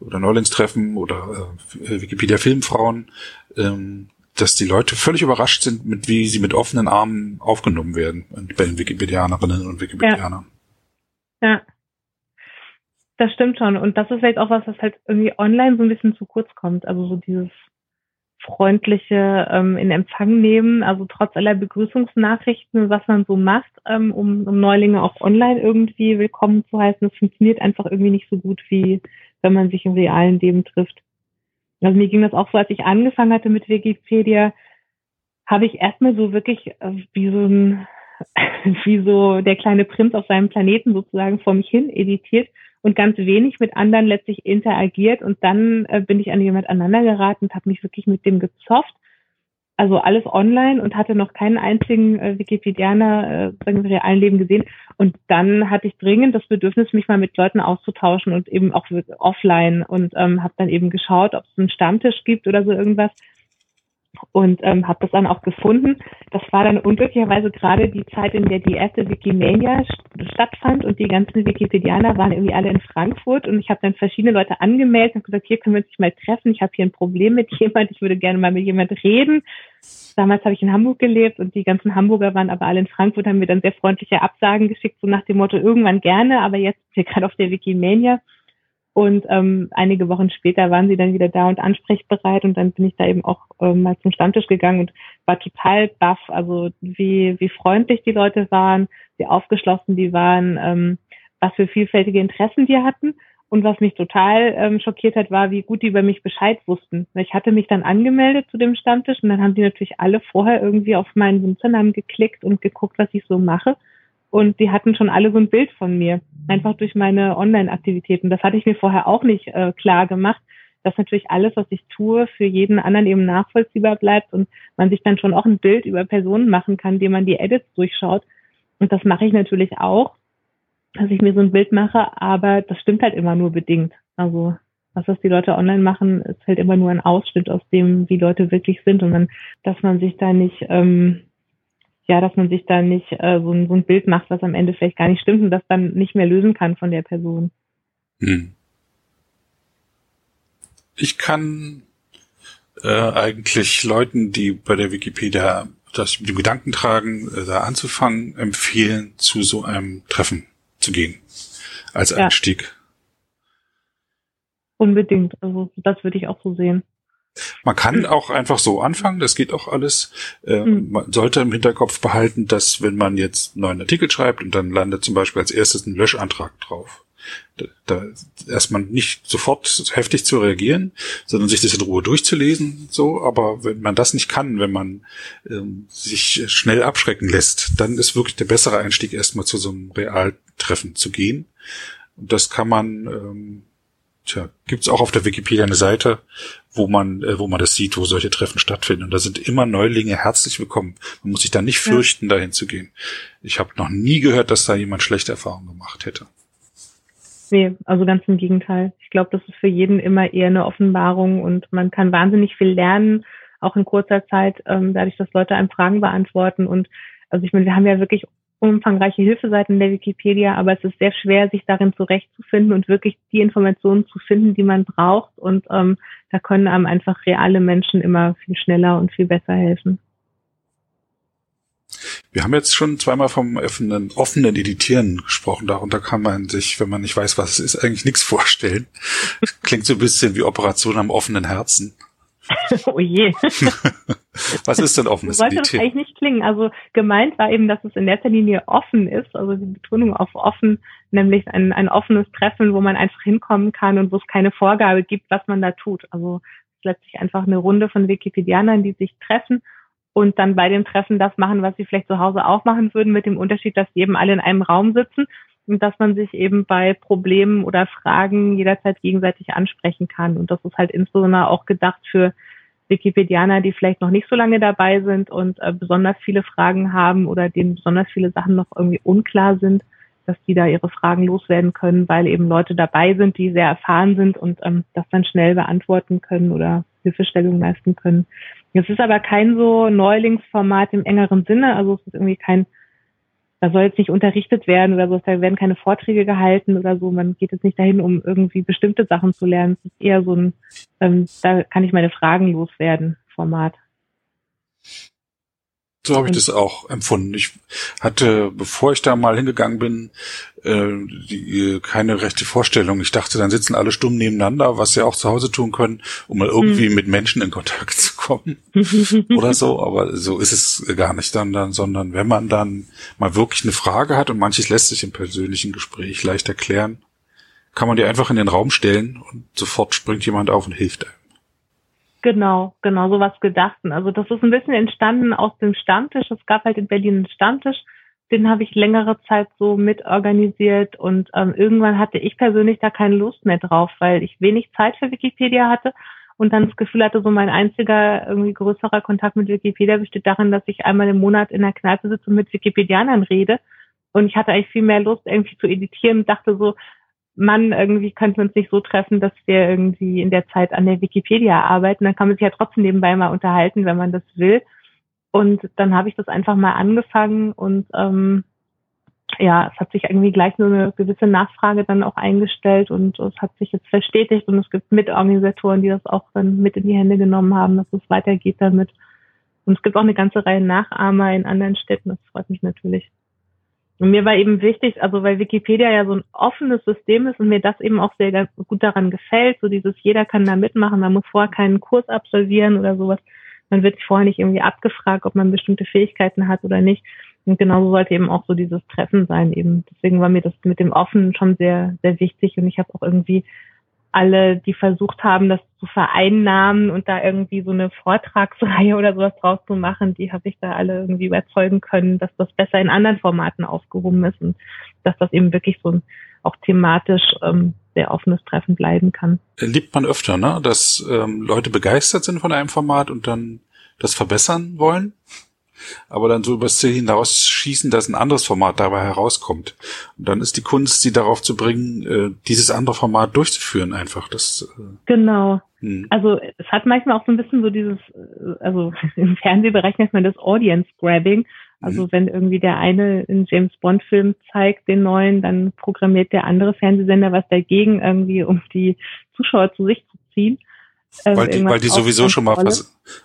Speaker 1: oder Neulingstreffen oder äh, Wikipedia Filmfrauen, ähm, dass die Leute völlig überrascht sind, mit wie sie mit offenen Armen aufgenommen werden bei den Wikipedianerinnen und Wikipedianern.
Speaker 2: Ja. ja. Das stimmt schon. Und das ist vielleicht auch was, was halt irgendwie online so ein bisschen zu kurz kommt. Also so dieses freundliche ähm, in Empfang nehmen, also trotz aller Begrüßungsnachrichten, was man so macht, ähm, um, um Neulinge auch online irgendwie willkommen zu heißen, das funktioniert einfach irgendwie nicht so gut, wie wenn man sich im realen Leben trifft. Also mir ging das auch so, als ich angefangen hatte mit Wikipedia, habe ich erstmal so wirklich äh, wie so ein, wie so der kleine Prinz auf seinem Planeten sozusagen vor mich hin editiert und ganz wenig mit anderen letztlich interagiert und dann äh, bin ich an jemand aneinander geraten und habe mich wirklich mit dem gezofft. Also alles online und hatte noch keinen einzigen äh, Wikipedianer äh, im realen Leben gesehen. Und dann hatte ich dringend das Bedürfnis, mich mal mit Leuten auszutauschen und eben auch offline und ähm, habe dann eben geschaut, ob es einen Stammtisch gibt oder so irgendwas und ähm, habe das dann auch gefunden. Das war dann unglücklicherweise gerade die Zeit, in der die erste Wikimania stattfand und die ganzen Wikipedianer waren irgendwie alle in Frankfurt und ich habe dann verschiedene Leute angemeldet und gesagt, hier können wir uns mal treffen. Ich habe hier ein Problem mit jemand, ich würde gerne mal mit jemand reden. Damals habe ich in Hamburg gelebt und die ganzen Hamburger waren aber alle in Frankfurt, haben mir dann sehr freundliche Absagen geschickt, so nach dem Motto, irgendwann gerne, aber jetzt sind wir gerade auf der Wikimania. Und ähm, einige Wochen später waren sie dann wieder da und ansprechbereit und dann bin ich da eben auch ähm, mal zum Stammtisch gegangen und war total baff, also wie, wie freundlich die Leute waren, wie aufgeschlossen die waren, ähm, was für vielfältige Interessen die hatten. Und was mich total ähm, schockiert hat, war, wie gut die über mich Bescheid wussten. Ich hatte mich dann angemeldet zu dem Stammtisch und dann haben die natürlich alle vorher irgendwie auf meinen Benutzernamen geklickt und geguckt, was ich so mache. Und die hatten schon alle so ein Bild von mir, einfach durch meine Online-Aktivitäten. Das hatte ich mir vorher auch nicht äh, klar gemacht, dass natürlich alles, was ich tue, für jeden anderen eben nachvollziehbar bleibt und man sich dann schon auch ein Bild über Personen machen kann, indem man die Edits durchschaut. Und das mache ich natürlich auch, dass ich mir so ein Bild mache, aber das stimmt halt immer nur bedingt. Also was das die Leute online machen, ist halt immer nur ein Ausschnitt aus dem, wie Leute wirklich sind und dann, dass man sich da nicht ähm, ja, dass man sich da nicht äh, so, ein, so ein Bild macht, was am Ende vielleicht gar nicht stimmt und das dann nicht mehr lösen kann von der Person. Hm.
Speaker 1: Ich kann äh, eigentlich Leuten, die bei der Wikipedia das mit dem Gedanken tragen, äh, da anzufangen, empfehlen, zu so einem Treffen zu gehen als Einstieg. Ja.
Speaker 2: Unbedingt. Also das würde ich auch so sehen.
Speaker 1: Man kann auch einfach so anfangen, das geht auch alles. Äh, mhm. Man sollte im Hinterkopf behalten, dass wenn man jetzt einen neuen Artikel schreibt und dann landet zum Beispiel als erstes ein Löschantrag drauf, da, da erstmal nicht sofort heftig zu reagieren, sondern sich das in Ruhe durchzulesen, so. Aber wenn man das nicht kann, wenn man ähm, sich schnell abschrecken lässt, dann ist wirklich der bessere Einstieg erstmal zu so einem Realtreffen zu gehen. Und das kann man ähm, Tja, gibt's auch auf der Wikipedia eine Seite, wo man, äh, wo man das sieht, wo solche Treffen stattfinden. Und da sind immer Neulinge herzlich willkommen. Man muss sich da nicht fürchten, ja. dahin zu gehen. Ich habe noch nie gehört, dass da jemand schlechte Erfahrungen gemacht hätte.
Speaker 2: Nee, also ganz im Gegenteil. Ich glaube, das ist für jeden immer eher eine Offenbarung und man kann wahnsinnig viel lernen, auch in kurzer Zeit, ähm, dadurch, dass Leute einem Fragen beantworten. Und also ich meine, wir haben ja wirklich umfangreiche Hilfeseiten der Wikipedia, aber es ist sehr schwer, sich darin zurechtzufinden und wirklich die Informationen zu finden, die man braucht. Und ähm, da können einem einfach reale Menschen immer viel schneller und viel besser helfen.
Speaker 1: Wir haben jetzt schon zweimal vom offenen, offenen Editieren gesprochen. Darunter kann man sich, wenn man nicht weiß, was es ist, eigentlich nichts vorstellen. Klingt so ein bisschen wie Operation am offenen Herzen.
Speaker 2: oh je.
Speaker 1: Was ist denn offenes
Speaker 2: so sollte das eigentlich nicht klingen. Also gemeint war eben, dass es in erster Linie offen ist, also die Betonung auf offen, nämlich ein, ein offenes Treffen, wo man einfach hinkommen kann und wo es keine Vorgabe gibt, was man da tut. Also es ist letztlich einfach eine Runde von Wikipedianern, die sich treffen und dann bei dem Treffen das machen, was sie vielleicht zu Hause auch machen würden, mit dem Unterschied, dass sie eben alle in einem Raum sitzen dass man sich eben bei Problemen oder Fragen jederzeit gegenseitig ansprechen kann. Und das ist halt insbesondere auch gedacht für Wikipedianer, die vielleicht noch nicht so lange dabei sind und äh, besonders viele Fragen haben oder denen besonders viele Sachen noch irgendwie unklar sind, dass die da ihre Fragen loswerden können, weil eben Leute dabei sind, die sehr erfahren sind und ähm, das dann schnell beantworten können oder Hilfestellung leisten können. Es ist aber kein so Neulingsformat im engeren Sinne, also es ist irgendwie kein da soll jetzt nicht unterrichtet werden oder so, da werden keine Vorträge gehalten oder so. Man geht jetzt nicht dahin, um irgendwie bestimmte Sachen zu lernen. Es ist eher so ein, ähm, da kann ich meine Fragen loswerden, Format.
Speaker 1: So habe ich das auch empfunden. Ich hatte, bevor ich da mal hingegangen bin, äh, die, keine rechte Vorstellung. Ich dachte, dann sitzen alle stumm nebeneinander, was sie auch zu Hause tun können, um mal irgendwie mhm. mit Menschen in Kontakt zu kommen oder so. Aber so ist es gar nicht dann, dann, sondern wenn man dann mal wirklich eine Frage hat und manches lässt sich im persönlichen Gespräch leicht erklären, kann man die einfach in den Raum stellen und sofort springt jemand auf und hilft einem.
Speaker 2: Genau, genau, sowas gedachten. Also das ist ein bisschen entstanden aus dem Stammtisch. Es gab halt in Berlin einen Stammtisch, den habe ich längere Zeit so mitorganisiert und ähm, irgendwann hatte ich persönlich da keine Lust mehr drauf, weil ich wenig Zeit für Wikipedia hatte und dann das Gefühl hatte, so mein einziger irgendwie größerer Kontakt mit Wikipedia besteht darin, dass ich einmal im Monat in der Kneipe sitze und mit Wikipedianern rede. Und ich hatte eigentlich viel mehr Lust, irgendwie zu editieren und dachte so, Mann, irgendwie könnten wir uns nicht so treffen, dass wir irgendwie in der Zeit an der Wikipedia arbeiten. Dann kann man sich ja trotzdem nebenbei mal unterhalten, wenn man das will. Und dann habe ich das einfach mal angefangen und ähm, ja, es hat sich irgendwie gleich nur eine gewisse Nachfrage dann auch eingestellt und es hat sich jetzt verstetigt und es gibt Mitorganisatoren, die das auch dann mit in die Hände genommen haben, dass es weitergeht damit. Und es gibt auch eine ganze Reihe Nachahmer in anderen Städten, das freut mich natürlich. Und mir war eben wichtig, also weil Wikipedia ja so ein offenes System ist und mir das eben auch sehr gut daran gefällt, so dieses jeder kann da mitmachen, man muss vorher keinen Kurs absolvieren oder sowas. Man wird vorher nicht irgendwie abgefragt, ob man bestimmte Fähigkeiten hat oder nicht. Und genauso sollte eben auch so dieses Treffen sein eben. Deswegen war mir das mit dem Offenen schon sehr, sehr wichtig und ich habe auch irgendwie alle, die versucht haben, das zu vereinnahmen und da irgendwie so eine Vortragsreihe oder sowas draus zu machen, die habe ich da alle irgendwie überzeugen können, dass das besser in anderen Formaten aufgehoben ist und dass das eben wirklich so ein auch thematisch ähm, sehr offenes Treffen bleiben kann.
Speaker 1: Liebt man öfter, ne? Dass ähm, Leute begeistert sind von einem Format und dann das verbessern wollen? Aber dann so übers Ziel hinausschießen, dass ein anderes Format dabei herauskommt. Und dann ist die Kunst, sie darauf zu bringen, äh, dieses andere Format durchzuführen, einfach. Das,
Speaker 2: äh, genau. Hm. Also es hat manchmal auch so ein bisschen so dieses, äh, also im Fernsehbereich nennt man das Audience Grabbing. Also mhm. wenn irgendwie der eine einen James Bond Film zeigt, den neuen, dann programmiert der andere Fernsehsender was dagegen irgendwie, um die Zuschauer zu sich zu ziehen.
Speaker 1: Ähm, weil die, weil die sowieso schon mal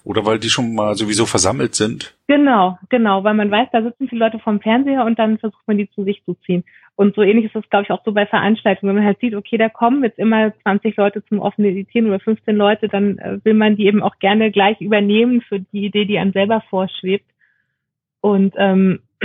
Speaker 1: oder weil die schon mal sowieso versammelt sind.
Speaker 2: Genau, genau, weil man weiß, da sitzen viele Leute vom Fernseher und dann versucht man die zu sich zu ziehen. Und so ähnlich ist das, glaube ich, auch so bei Veranstaltungen. Wenn man halt sieht, okay, da kommen jetzt immer 20 Leute zum offenen Editieren oder 15 Leute, dann äh, will man die eben auch gerne gleich übernehmen für die Idee, die einem selber vorschwebt. Und ähm,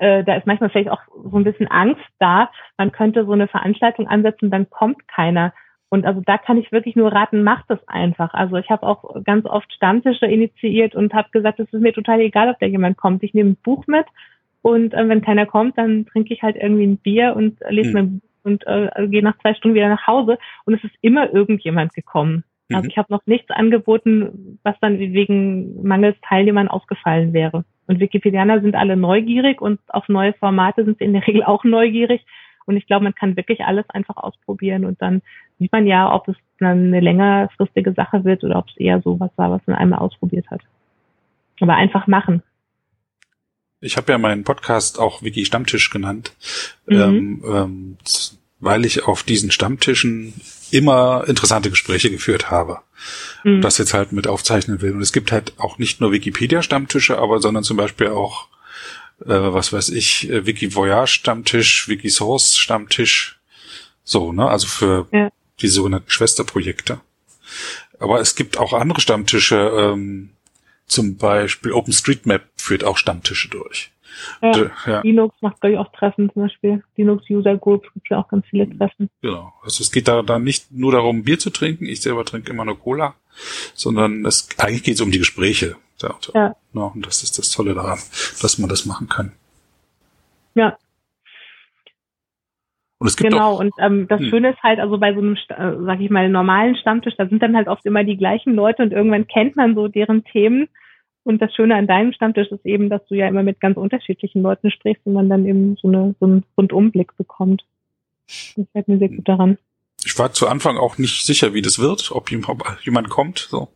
Speaker 2: äh, da ist manchmal vielleicht auch so ein bisschen Angst da. Man könnte so eine Veranstaltung ansetzen, dann kommt keiner. Und also da kann ich wirklich nur raten, macht es einfach. Also ich habe auch ganz oft Stammtische initiiert und habe gesagt, es ist mir total egal, ob da jemand kommt. Ich nehme ein Buch mit und äh, wenn keiner kommt, dann trinke ich halt irgendwie ein Bier und äh, lese mhm. mein Buch und äh, gehe nach zwei Stunden wieder nach Hause. Und es ist immer irgendjemand gekommen. Mhm. Also ich habe noch nichts angeboten, was dann wegen mangels Teilnehmern ausgefallen wäre. Und Wikipedianer sind alle neugierig und auf neue Formate sind sie in der Regel auch neugierig. Und ich glaube, man kann wirklich alles einfach ausprobieren und dann sieht man ja, ob es dann eine längerfristige Sache wird oder ob es eher so was war, was man einmal ausprobiert hat. Aber einfach machen.
Speaker 1: Ich habe ja meinen Podcast auch Wiki Stammtisch genannt. Mhm. Ähm, ähm, weil ich auf diesen Stammtischen immer interessante Gespräche geführt habe. Mhm. Das jetzt halt mit aufzeichnen will. Und es gibt halt auch nicht nur Wikipedia-Stammtische, aber sondern zum Beispiel auch, was weiß ich, äh, Wiki-Voyage-Stammtisch, Wikisource-Stammtisch. So, ne? Also für ja. die sogenannten Schwesterprojekte. Aber es gibt auch andere Stammtische, ähm, zum Beispiel OpenStreetMap führt auch Stammtische durch.
Speaker 2: Ja, ja. Linux macht, glaube ich, auch Treffen zum Beispiel. Linux User Group gibt ja auch ganz viele Treffen.
Speaker 1: Genau. Also es geht da dann nicht nur darum, Bier zu trinken. Ich selber trinke immer nur Cola, sondern es, eigentlich geht es um die Gespräche. Ja. ja. Und das ist das Tolle daran, dass man das machen kann.
Speaker 2: Ja. Und es gibt genau, auch, und ähm, das hm. Schöne ist halt, also bei so einem, äh, sag ich mal, normalen Stammtisch, da sind dann halt oft immer die gleichen Leute und irgendwann kennt man so deren Themen und das Schöne an deinem Stammtisch ist eben, dass du ja immer mit ganz unterschiedlichen Leuten sprichst und man dann eben so, eine, so einen Rundumblick bekommt. Das fällt mir sehr gut daran.
Speaker 1: Ich war zu Anfang auch nicht sicher, wie das wird, ob jemand kommt, so.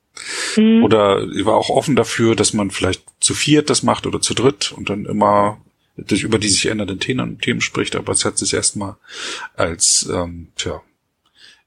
Speaker 1: Mhm. Oder ich war auch offen dafür, dass man vielleicht zu viert das macht oder zu dritt und dann immer durch über die sich ändernden Themen, Themen spricht, aber es hat sich erstmal als ähm, tja,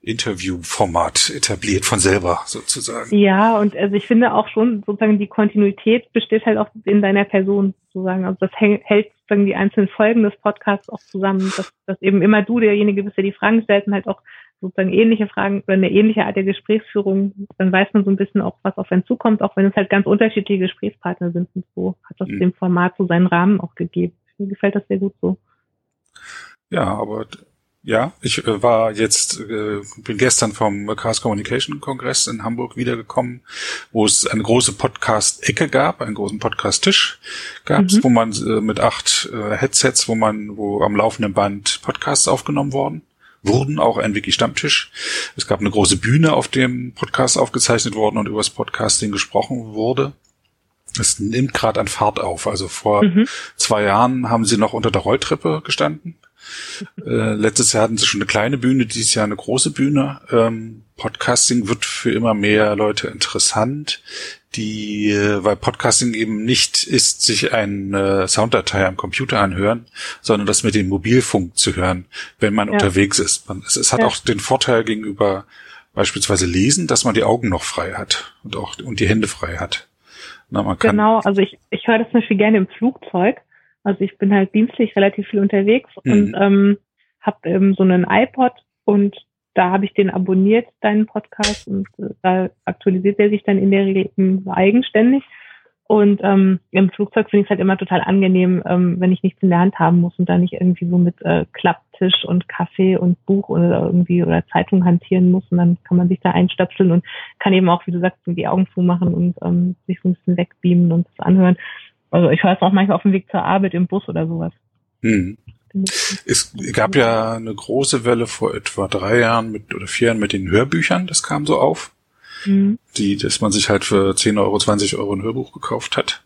Speaker 1: Interviewformat etabliert von selber sozusagen.
Speaker 2: Ja, und also ich finde auch schon sozusagen die Kontinuität besteht halt auch in deiner Person sozusagen. Also das hält sozusagen die einzelnen Folgen des Podcasts auch zusammen, dass, dass eben immer du derjenige bist, der die Fragen stellt und halt auch sozusagen ähnliche Fragen oder eine ähnliche Art der Gesprächsführung, dann weiß man so ein bisschen auch, was auf einen zukommt, auch wenn es halt ganz unterschiedliche Gesprächspartner sind und so hat das mhm. dem Format so seinen Rahmen auch gegeben. Mir gefällt das sehr gut so.
Speaker 1: Ja, aber ja, ich äh, war jetzt, äh, bin gestern vom Chaos Communication Kongress in Hamburg wiedergekommen, wo es eine große Podcast-Ecke gab, einen großen Podcast-Tisch gab mhm. wo man äh, mit acht äh, Headsets, wo man, wo am laufenden Band Podcasts aufgenommen worden wurden, auch ein Wiki-Stammtisch. Es gab eine große Bühne, auf dem Podcast aufgezeichnet worden und über das Podcasting gesprochen wurde. Es nimmt gerade an Fahrt auf. Also vor mhm. zwei Jahren haben sie noch unter der Rolltreppe gestanden äh, letztes Jahr hatten sie schon eine kleine Bühne, dieses Jahr eine große Bühne. Ähm, Podcasting wird für immer mehr Leute interessant, die, äh, weil Podcasting eben nicht ist, sich eine Sounddatei am Computer anhören, sondern das mit dem Mobilfunk zu hören, wenn man ja. unterwegs ist. Man, es, es, hat ja. auch den Vorteil gegenüber beispielsweise Lesen, dass man die Augen noch frei hat und auch und die Hände frei hat.
Speaker 2: Na, genau, also ich, ich höre das zum Beispiel gerne im Flugzeug also ich bin halt dienstlich relativ viel unterwegs mhm. und ähm, habe ähm, so einen iPod und da habe ich den abonniert, deinen Podcast, und äh, da aktualisiert er sich dann in der Regel eigenständig. Und ähm, im Flugzeug finde ich es halt immer total angenehm, ähm, wenn ich nichts Hand haben muss und da nicht irgendwie so mit äh, Klapptisch und Kaffee und Buch oder irgendwie oder Zeitung hantieren muss. Und dann kann man sich da einstöpseln und kann eben auch, wie du sagst, die Augen zumachen und ähm, sich so ein bisschen wegbeamen und das anhören. Also ich höre es auch manchmal auf dem Weg zur Arbeit im Bus oder sowas. Hm.
Speaker 1: Es gab ja eine große Welle vor etwa drei Jahren mit oder vier Jahren mit den Hörbüchern, das kam so auf. Mhm. Die, dass man sich halt für 10 Euro, 20 Euro ein Hörbuch gekauft hat.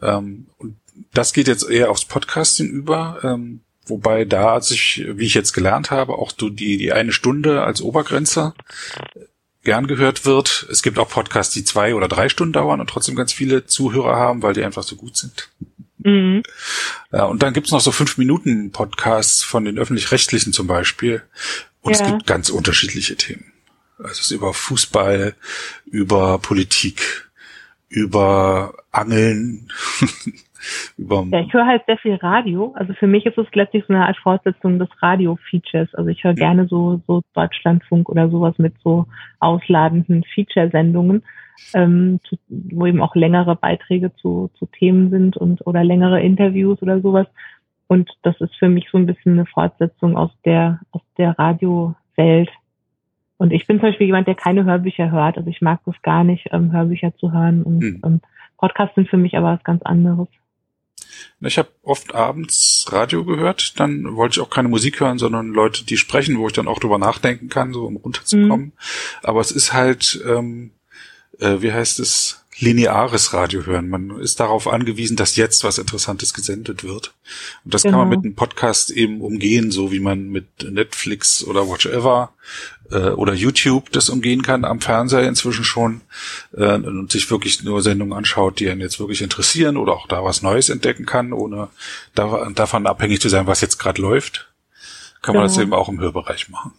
Speaker 1: Ähm, und das geht jetzt eher aufs Podcasting über, ähm, wobei da sich, wie ich jetzt gelernt habe, auch du die, die eine Stunde als Obergrenze gern gehört wird. Es gibt auch Podcasts, die zwei oder drei Stunden dauern und trotzdem ganz viele Zuhörer haben, weil die einfach so gut sind. Mhm. Ja, und dann gibt's noch so fünf Minuten Podcasts von den öffentlich-rechtlichen zum Beispiel. Und ja. es gibt ganz unterschiedliche Themen. Also es ist über Fußball, über Politik, über Angeln,
Speaker 2: über ja, ich höre halt sehr viel Radio. Also für mich ist es letztlich so eine Art Fortsetzung des Radio-Features. Also ich höre gerne so, so Deutschlandfunk oder sowas mit so ausladenden Feature-Sendungen, ähm, zu, wo eben auch längere Beiträge zu, zu Themen sind und oder längere Interviews oder sowas. Und das ist für mich so ein bisschen eine Fortsetzung aus der, aus der Radiowelt. Und ich bin zum Beispiel jemand, der keine Hörbücher hört. Also ich mag das gar nicht, ähm, Hörbücher zu hören. Und hm. ähm, Podcasts sind für mich aber was ganz anderes.
Speaker 1: Ich habe oft abends Radio gehört, dann wollte ich auch keine Musik hören, sondern Leute, die sprechen, wo ich dann auch drüber nachdenken kann, so um runterzukommen. Mhm. Aber es ist halt, ähm, äh, wie heißt es, lineares Radio hören. Man ist darauf angewiesen, dass jetzt was Interessantes gesendet wird. Und das genau. kann man genau. mit einem Podcast eben umgehen, so wie man mit Netflix oder whatever äh, oder YouTube das umgehen kann am Fernseher inzwischen schon äh, und sich wirklich nur Sendungen anschaut, die einen jetzt wirklich interessieren oder auch da was Neues entdecken kann, ohne da, davon abhängig zu sein, was jetzt gerade läuft kann man das eben auch im Hörbereich machen.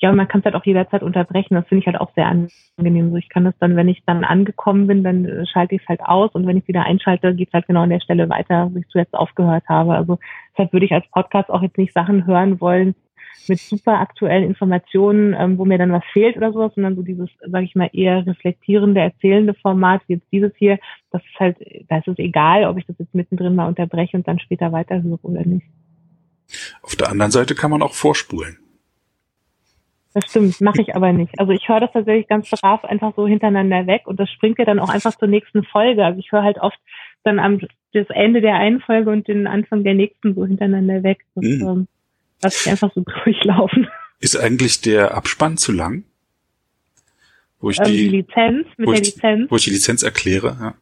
Speaker 2: Ja, man kann es halt auch jederzeit unterbrechen. Das finde ich halt auch sehr angenehm. So, ich kann das dann, wenn ich dann angekommen bin, dann äh, schalte ich es halt aus und wenn ich wieder einschalte, geht es halt genau an der Stelle weiter, wo ich zuletzt aufgehört habe. Also deshalb würde ich als Podcast auch jetzt nicht Sachen hören wollen mit super aktuellen Informationen, ähm, wo mir dann was fehlt oder sowas, sondern so dieses, sage ich mal, eher reflektierende, erzählende Format, wie jetzt dieses hier, das ist halt, da ist es egal, ob ich das jetzt mittendrin mal unterbreche und dann später weiterhöre oder nicht.
Speaker 1: Auf der anderen Seite kann man auch vorspulen.
Speaker 2: Das stimmt, mache ich aber nicht. Also ich höre das tatsächlich ganz brav einfach so hintereinander weg und das springt ja dann auch einfach zur nächsten Folge. Also ich höre halt oft dann am das Ende der einen Folge und den Anfang der nächsten so hintereinander weg. Das, mhm. ähm, lasse ich einfach so durchlaufen.
Speaker 1: Ist eigentlich der Abspann zu lang?
Speaker 2: Wo ich ähm, die, die, Lizenz, mit der
Speaker 1: ich,
Speaker 2: Lizenz.
Speaker 1: Wo ich die Lizenz erkläre, ja.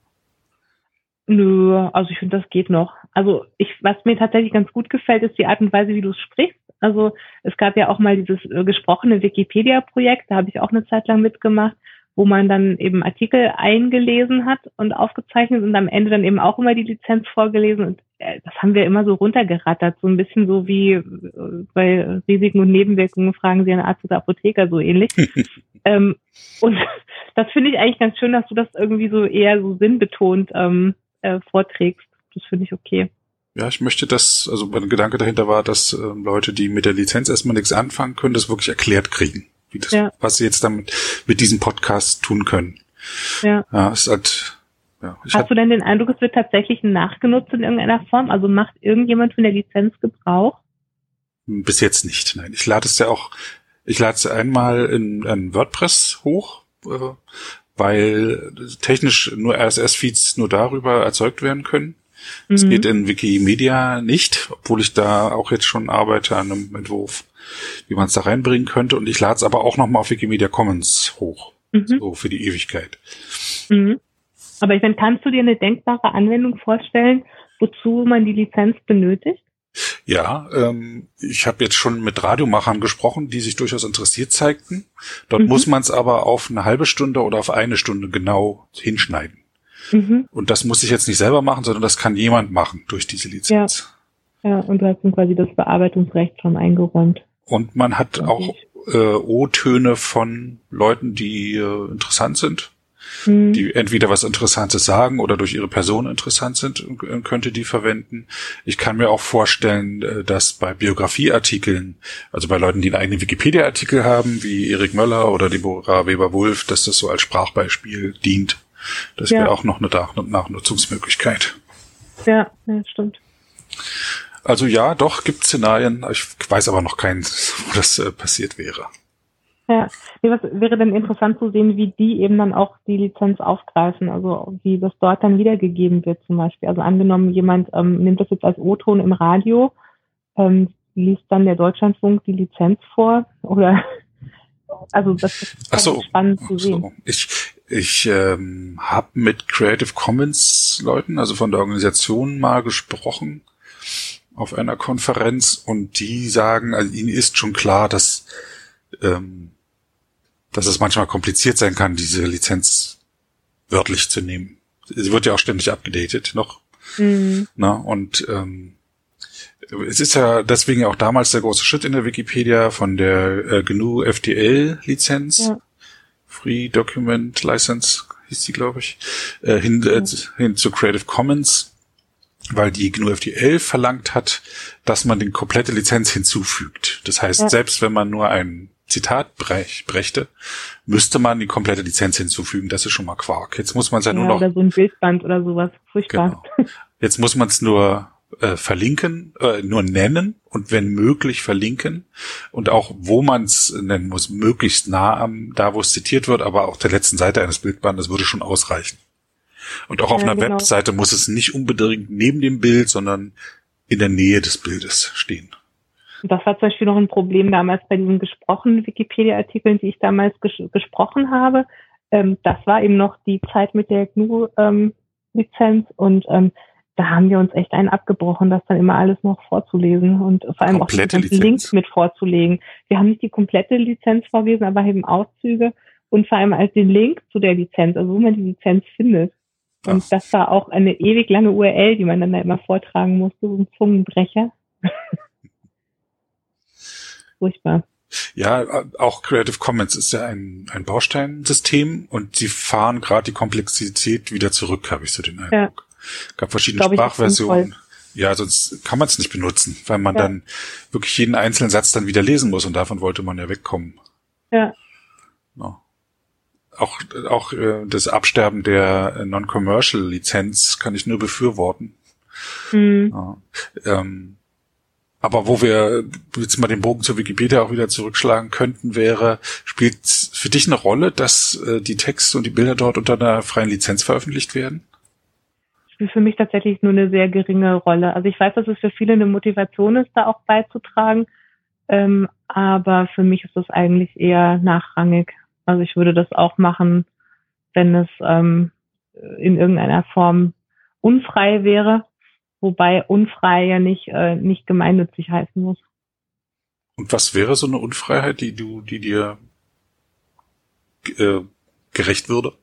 Speaker 2: Nö, also ich finde, das geht noch. Also ich, was mir tatsächlich ganz gut gefällt, ist die Art und Weise, wie du es sprichst. Also es gab ja auch mal dieses äh, gesprochene Wikipedia-Projekt, da habe ich auch eine Zeit lang mitgemacht, wo man dann eben Artikel eingelesen hat und aufgezeichnet und am Ende dann eben auch immer die Lizenz vorgelesen und äh, das haben wir immer so runtergerattert, so ein bisschen so wie äh, bei Risiken und Nebenwirkungen fragen Sie einen Arzt oder Apotheker, so ähnlich. ähm, und das finde ich eigentlich ganz schön, dass du das irgendwie so eher so sinnbetont ähm, äh, vorträgst. Das finde ich okay.
Speaker 1: Ja, ich möchte das, also mein Gedanke dahinter war, dass äh, Leute, die mit der Lizenz erstmal nichts anfangen können, das wirklich erklärt kriegen, wie das, ja. was sie jetzt damit mit diesem Podcast tun können.
Speaker 2: Ja.
Speaker 1: Ja, ist halt. Ja,
Speaker 2: Hast hab, du denn den Eindruck, es wird tatsächlich nachgenutzt in irgendeiner Form? Also macht irgendjemand von der Lizenz Gebrauch?
Speaker 1: Bis jetzt nicht. Nein, ich lade es ja auch. Ich lade es einmal in, in WordPress hoch, äh, weil technisch nur RSS-Feeds nur darüber erzeugt werden können. Es mhm. geht in Wikimedia nicht, obwohl ich da auch jetzt schon arbeite an einem Entwurf, wie man es da reinbringen könnte. Und ich lade es aber auch nochmal auf Wikimedia Commons hoch. Mhm. So für die Ewigkeit.
Speaker 2: Mhm. Aber ich meine, kannst du dir eine denkbare Anwendung vorstellen, wozu man die Lizenz benötigt?
Speaker 1: Ja, ähm, ich habe jetzt schon mit Radiomachern gesprochen, die sich durchaus interessiert zeigten. Dort mhm. muss man es aber auf eine halbe Stunde oder auf eine Stunde genau hinschneiden. Mhm. Und das muss ich jetzt nicht selber machen, sondern das kann jemand machen durch diese Lizenz.
Speaker 2: Ja, ja und du hast dann quasi das Bearbeitungsrecht schon eingeräumt.
Speaker 1: Und man hat auch äh, O-Töne von Leuten, die äh, interessant sind, mhm. die entweder was Interessantes sagen oder durch ihre Person interessant sind, äh, könnte die verwenden. Ich kann mir auch vorstellen, äh, dass bei Biografieartikeln, also bei Leuten, die einen eigenen Wikipedia-Artikel haben, wie Erik Möller oder Deborah Weber-Wulf, dass das so als Sprachbeispiel dient. Das ja. wäre auch noch eine Nachnutzungsmöglichkeit.
Speaker 2: Ja, ja, stimmt.
Speaker 1: Also ja, doch, gibt Szenarien. Ich weiß aber noch keinen, wo das äh, passiert wäre.
Speaker 2: Ja, nee, was wäre denn interessant zu sehen, wie die eben dann auch die Lizenz aufgreifen, also wie das dort dann wiedergegeben wird zum Beispiel. Also angenommen, jemand ähm, nimmt das jetzt als O-Ton im Radio, ähm, liest dann der Deutschlandfunk die Lizenz vor oder also das ist
Speaker 1: Ach so.
Speaker 2: spannend zu sehen.
Speaker 1: So. Ich, ich ähm, habe mit Creative Commons Leuten, also von der Organisation, mal gesprochen auf einer Konferenz und die sagen, also ihnen ist schon klar, dass ähm, dass es manchmal kompliziert sein kann, diese Lizenz wörtlich zu nehmen. Sie wird ja auch ständig abgedatet noch. Mhm. Na, und ähm, es ist ja deswegen auch damals der große Schritt in der Wikipedia von der äh, GNU FDL-Lizenz, ja. Free Document License hieß die, glaube ich, äh, hin, äh, hin zu Creative Commons, weil die GNU FDL verlangt hat, dass man den komplette Lizenz hinzufügt. Das heißt, ja. selbst wenn man nur ein Zitat brächte, müsste man die komplette Lizenz hinzufügen. Das ist schon mal Quark. Jetzt muss man es ja, ja nur noch.
Speaker 2: Oder so ein Bildband oder sowas. Furchtbar.
Speaker 1: Genau. Jetzt muss man es nur äh, verlinken, äh, nur nennen und wenn möglich verlinken und auch wo man es nennen muss, möglichst nah am, da wo es zitiert wird, aber auch der letzten Seite eines Bildbandes würde schon ausreichen. Und auch auf ja, einer genau. Webseite muss es nicht unbedingt neben dem Bild, sondern in der Nähe des Bildes stehen.
Speaker 2: Das war zum Beispiel noch ein Problem damals bei diesen gesprochenen Wikipedia-Artikeln, die ich damals ges gesprochen habe. Ähm, das war eben noch die Zeit mit der GNU-Lizenz ähm, und ähm, da haben wir uns echt einen abgebrochen, das dann immer alles noch vorzulesen und vor allem
Speaker 1: komplette
Speaker 2: auch die Links mit vorzulegen. Wir haben nicht die komplette Lizenz vorgelesen, aber eben Auszüge und vor allem als den Link zu der Lizenz, also wo man die Lizenz findet. Und Ach. das war auch eine ewig lange URL, die man dann da immer vortragen musste, so ein Zungenbrecher. furchtbar.
Speaker 1: Ja, auch Creative Commons ist ja ein, ein Bausteinsystem und sie fahren gerade die Komplexität wieder zurück, habe ich so den Eindruck. Ja. Gab verschiedene Sprachversionen. Ja, sonst kann man es nicht benutzen, weil man ja. dann wirklich jeden einzelnen Satz dann wieder lesen muss und davon wollte man ja wegkommen.
Speaker 2: Ja.
Speaker 1: No. Auch, auch äh, das Absterben der Non-Commercial-Lizenz kann ich nur befürworten. Mhm. Ja. Ähm, aber wo wir jetzt mal den Bogen zur Wikipedia auch wieder zurückschlagen könnten, wäre, spielt für dich eine Rolle, dass äh, die Texte und die Bilder dort unter einer freien Lizenz veröffentlicht werden?
Speaker 2: Spielt für mich tatsächlich nur eine sehr geringe Rolle. Also ich weiß, dass es für viele eine Motivation ist, da auch beizutragen. Ähm, aber für mich ist das eigentlich eher nachrangig. Also ich würde das auch machen, wenn es ähm, in irgendeiner Form unfrei wäre wobei unfrei ja nicht, äh, nicht gemeinnützig heißen muss.
Speaker 1: Und was wäre so eine Unfreiheit, die du, die dir äh, gerecht würde?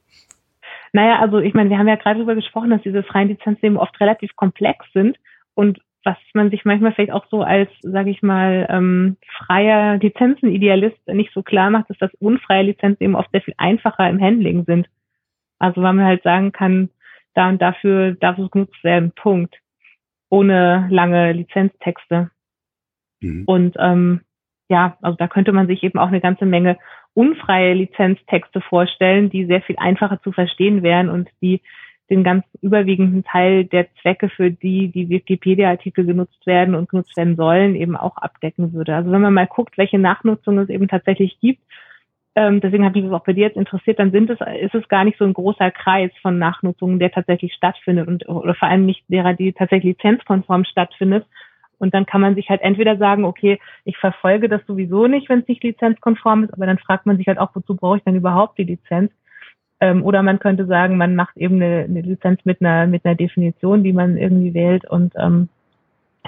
Speaker 2: Naja, also ich meine, wir haben ja gerade darüber gesprochen, dass diese freien Lizenzen eben oft relativ komplex sind und was man sich manchmal vielleicht auch so als, sage ich mal, ähm, freier Lizenzenidealist nicht so klar macht, ist, dass unfreie Lizenzen eben oft sehr viel einfacher im Handling sind. Also weil man halt sagen kann, da und dafür darf es genutzt werden, Punkt ohne lange Lizenztexte. Mhm. Und ähm, ja, also da könnte man sich eben auch eine ganze Menge unfreie Lizenztexte vorstellen, die sehr viel einfacher zu verstehen wären und die den ganz überwiegenden Teil der Zwecke, für die die Wikipedia-Artikel genutzt werden und genutzt werden sollen, eben auch abdecken würde. Also wenn man mal guckt, welche Nachnutzung es eben tatsächlich gibt, ähm, deswegen hat mich das auch bei dir jetzt interessiert, dann sind es, ist es gar nicht so ein großer Kreis von Nachnutzungen, der tatsächlich stattfindet und oder vor allem nicht derer, die tatsächlich lizenzkonform stattfindet. Und dann kann man sich halt entweder sagen, okay, ich verfolge das sowieso nicht, wenn es nicht lizenzkonform ist, aber dann fragt man sich halt auch, wozu brauche ich dann überhaupt die Lizenz? Ähm, oder man könnte sagen, man macht eben eine, eine Lizenz mit einer, mit einer Definition, die man irgendwie wählt und ähm,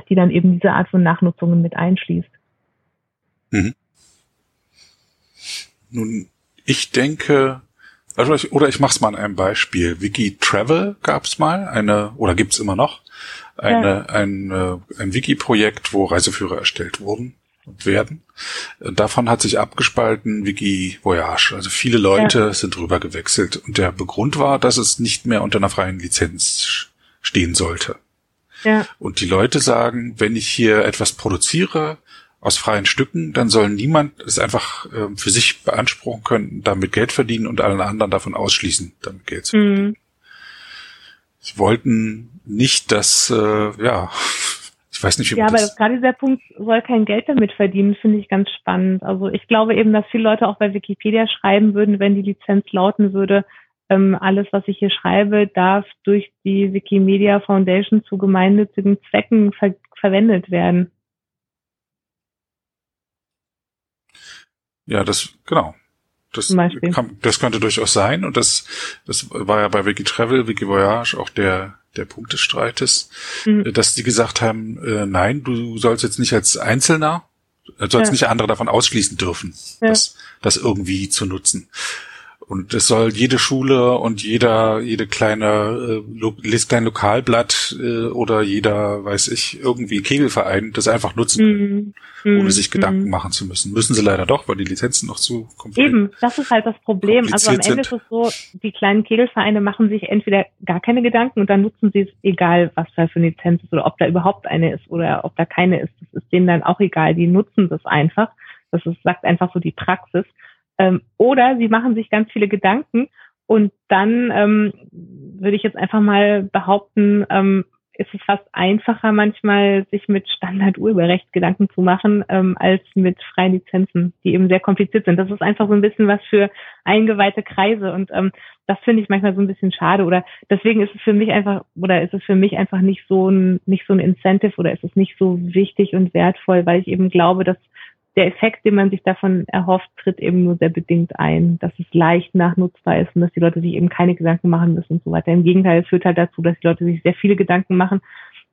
Speaker 2: die dann eben diese Art von Nachnutzungen mit einschließt. Mhm.
Speaker 1: Nun, ich denke, also ich, oder ich mach's mal an einem Beispiel. Wiki Travel gab's mal, eine, oder gibt's immer noch, eine, ja. ein, äh, ein Wiki-Projekt, wo Reiseführer erstellt wurden und werden. Davon hat sich abgespalten Wiki Voyage. Also viele Leute ja. sind drüber gewechselt. Und der Begrund war, dass es nicht mehr unter einer freien Lizenz stehen sollte. Ja. Und die Leute sagen, wenn ich hier etwas produziere, aus freien Stücken, dann soll niemand es einfach äh, für sich beanspruchen können, damit Geld verdienen und allen anderen davon ausschließen, damit Geld zu verdienen. Mhm. Sie wollten nicht, dass, äh, ja, ich weiß nicht,
Speaker 2: wie Ja, aber das gerade dieser Punkt soll kein Geld damit verdienen, finde ich ganz spannend. Also ich glaube eben, dass viele Leute auch bei Wikipedia schreiben würden, wenn die Lizenz lauten würde, ähm, alles, was ich hier schreibe, darf durch die Wikimedia Foundation zu gemeinnützigen Zwecken ver verwendet werden.
Speaker 1: Ja, das, genau. Das, kann, das könnte durchaus sein und das, das war ja bei Wikitravel, Wikivoyage auch der, der Punkt des Streites, mhm. dass die gesagt haben, äh, nein, du sollst jetzt nicht als Einzelner, du sollst ja. nicht andere davon ausschließen dürfen, ja. das, das irgendwie zu nutzen. Und es soll jede Schule und jeder, jede kleine, äh, kleine Lokalblatt äh, oder jeder, weiß ich, irgendwie Kegelverein das einfach nutzen, mhm. ohne sich Gedanken mhm. machen zu müssen. Müssen sie leider doch, weil die Lizenzen noch zu
Speaker 2: kompliziert Eben, das ist halt das Problem. Also am Ende sind. ist es so, die kleinen Kegelvereine machen sich entweder gar keine Gedanken und dann nutzen sie es, egal was da für eine Lizenz ist oder ob da überhaupt eine ist oder ob da keine ist. Das ist denen dann auch egal. Die nutzen das einfach. Das ist, sagt einfach so die Praxis. Ähm, oder sie machen sich ganz viele Gedanken und dann ähm, würde ich jetzt einfach mal behaupten, ähm, ist es fast einfacher manchmal, sich mit Standard-Urheberrecht Gedanken zu machen, ähm, als mit freien Lizenzen, die eben sehr kompliziert sind. Das ist einfach so ein bisschen was für eingeweihte Kreise und ähm, das finde ich manchmal so ein bisschen schade oder deswegen ist es für mich einfach oder ist es für mich einfach nicht so ein nicht so ein Incentive oder ist es nicht so wichtig und wertvoll, weil ich eben glaube, dass der Effekt, den man sich davon erhofft, tritt eben nur sehr bedingt ein, dass es leicht nachnutzbar ist und dass die Leute sich eben keine Gedanken machen müssen und so weiter. Im Gegenteil, es führt halt dazu, dass die Leute sich sehr viele Gedanken machen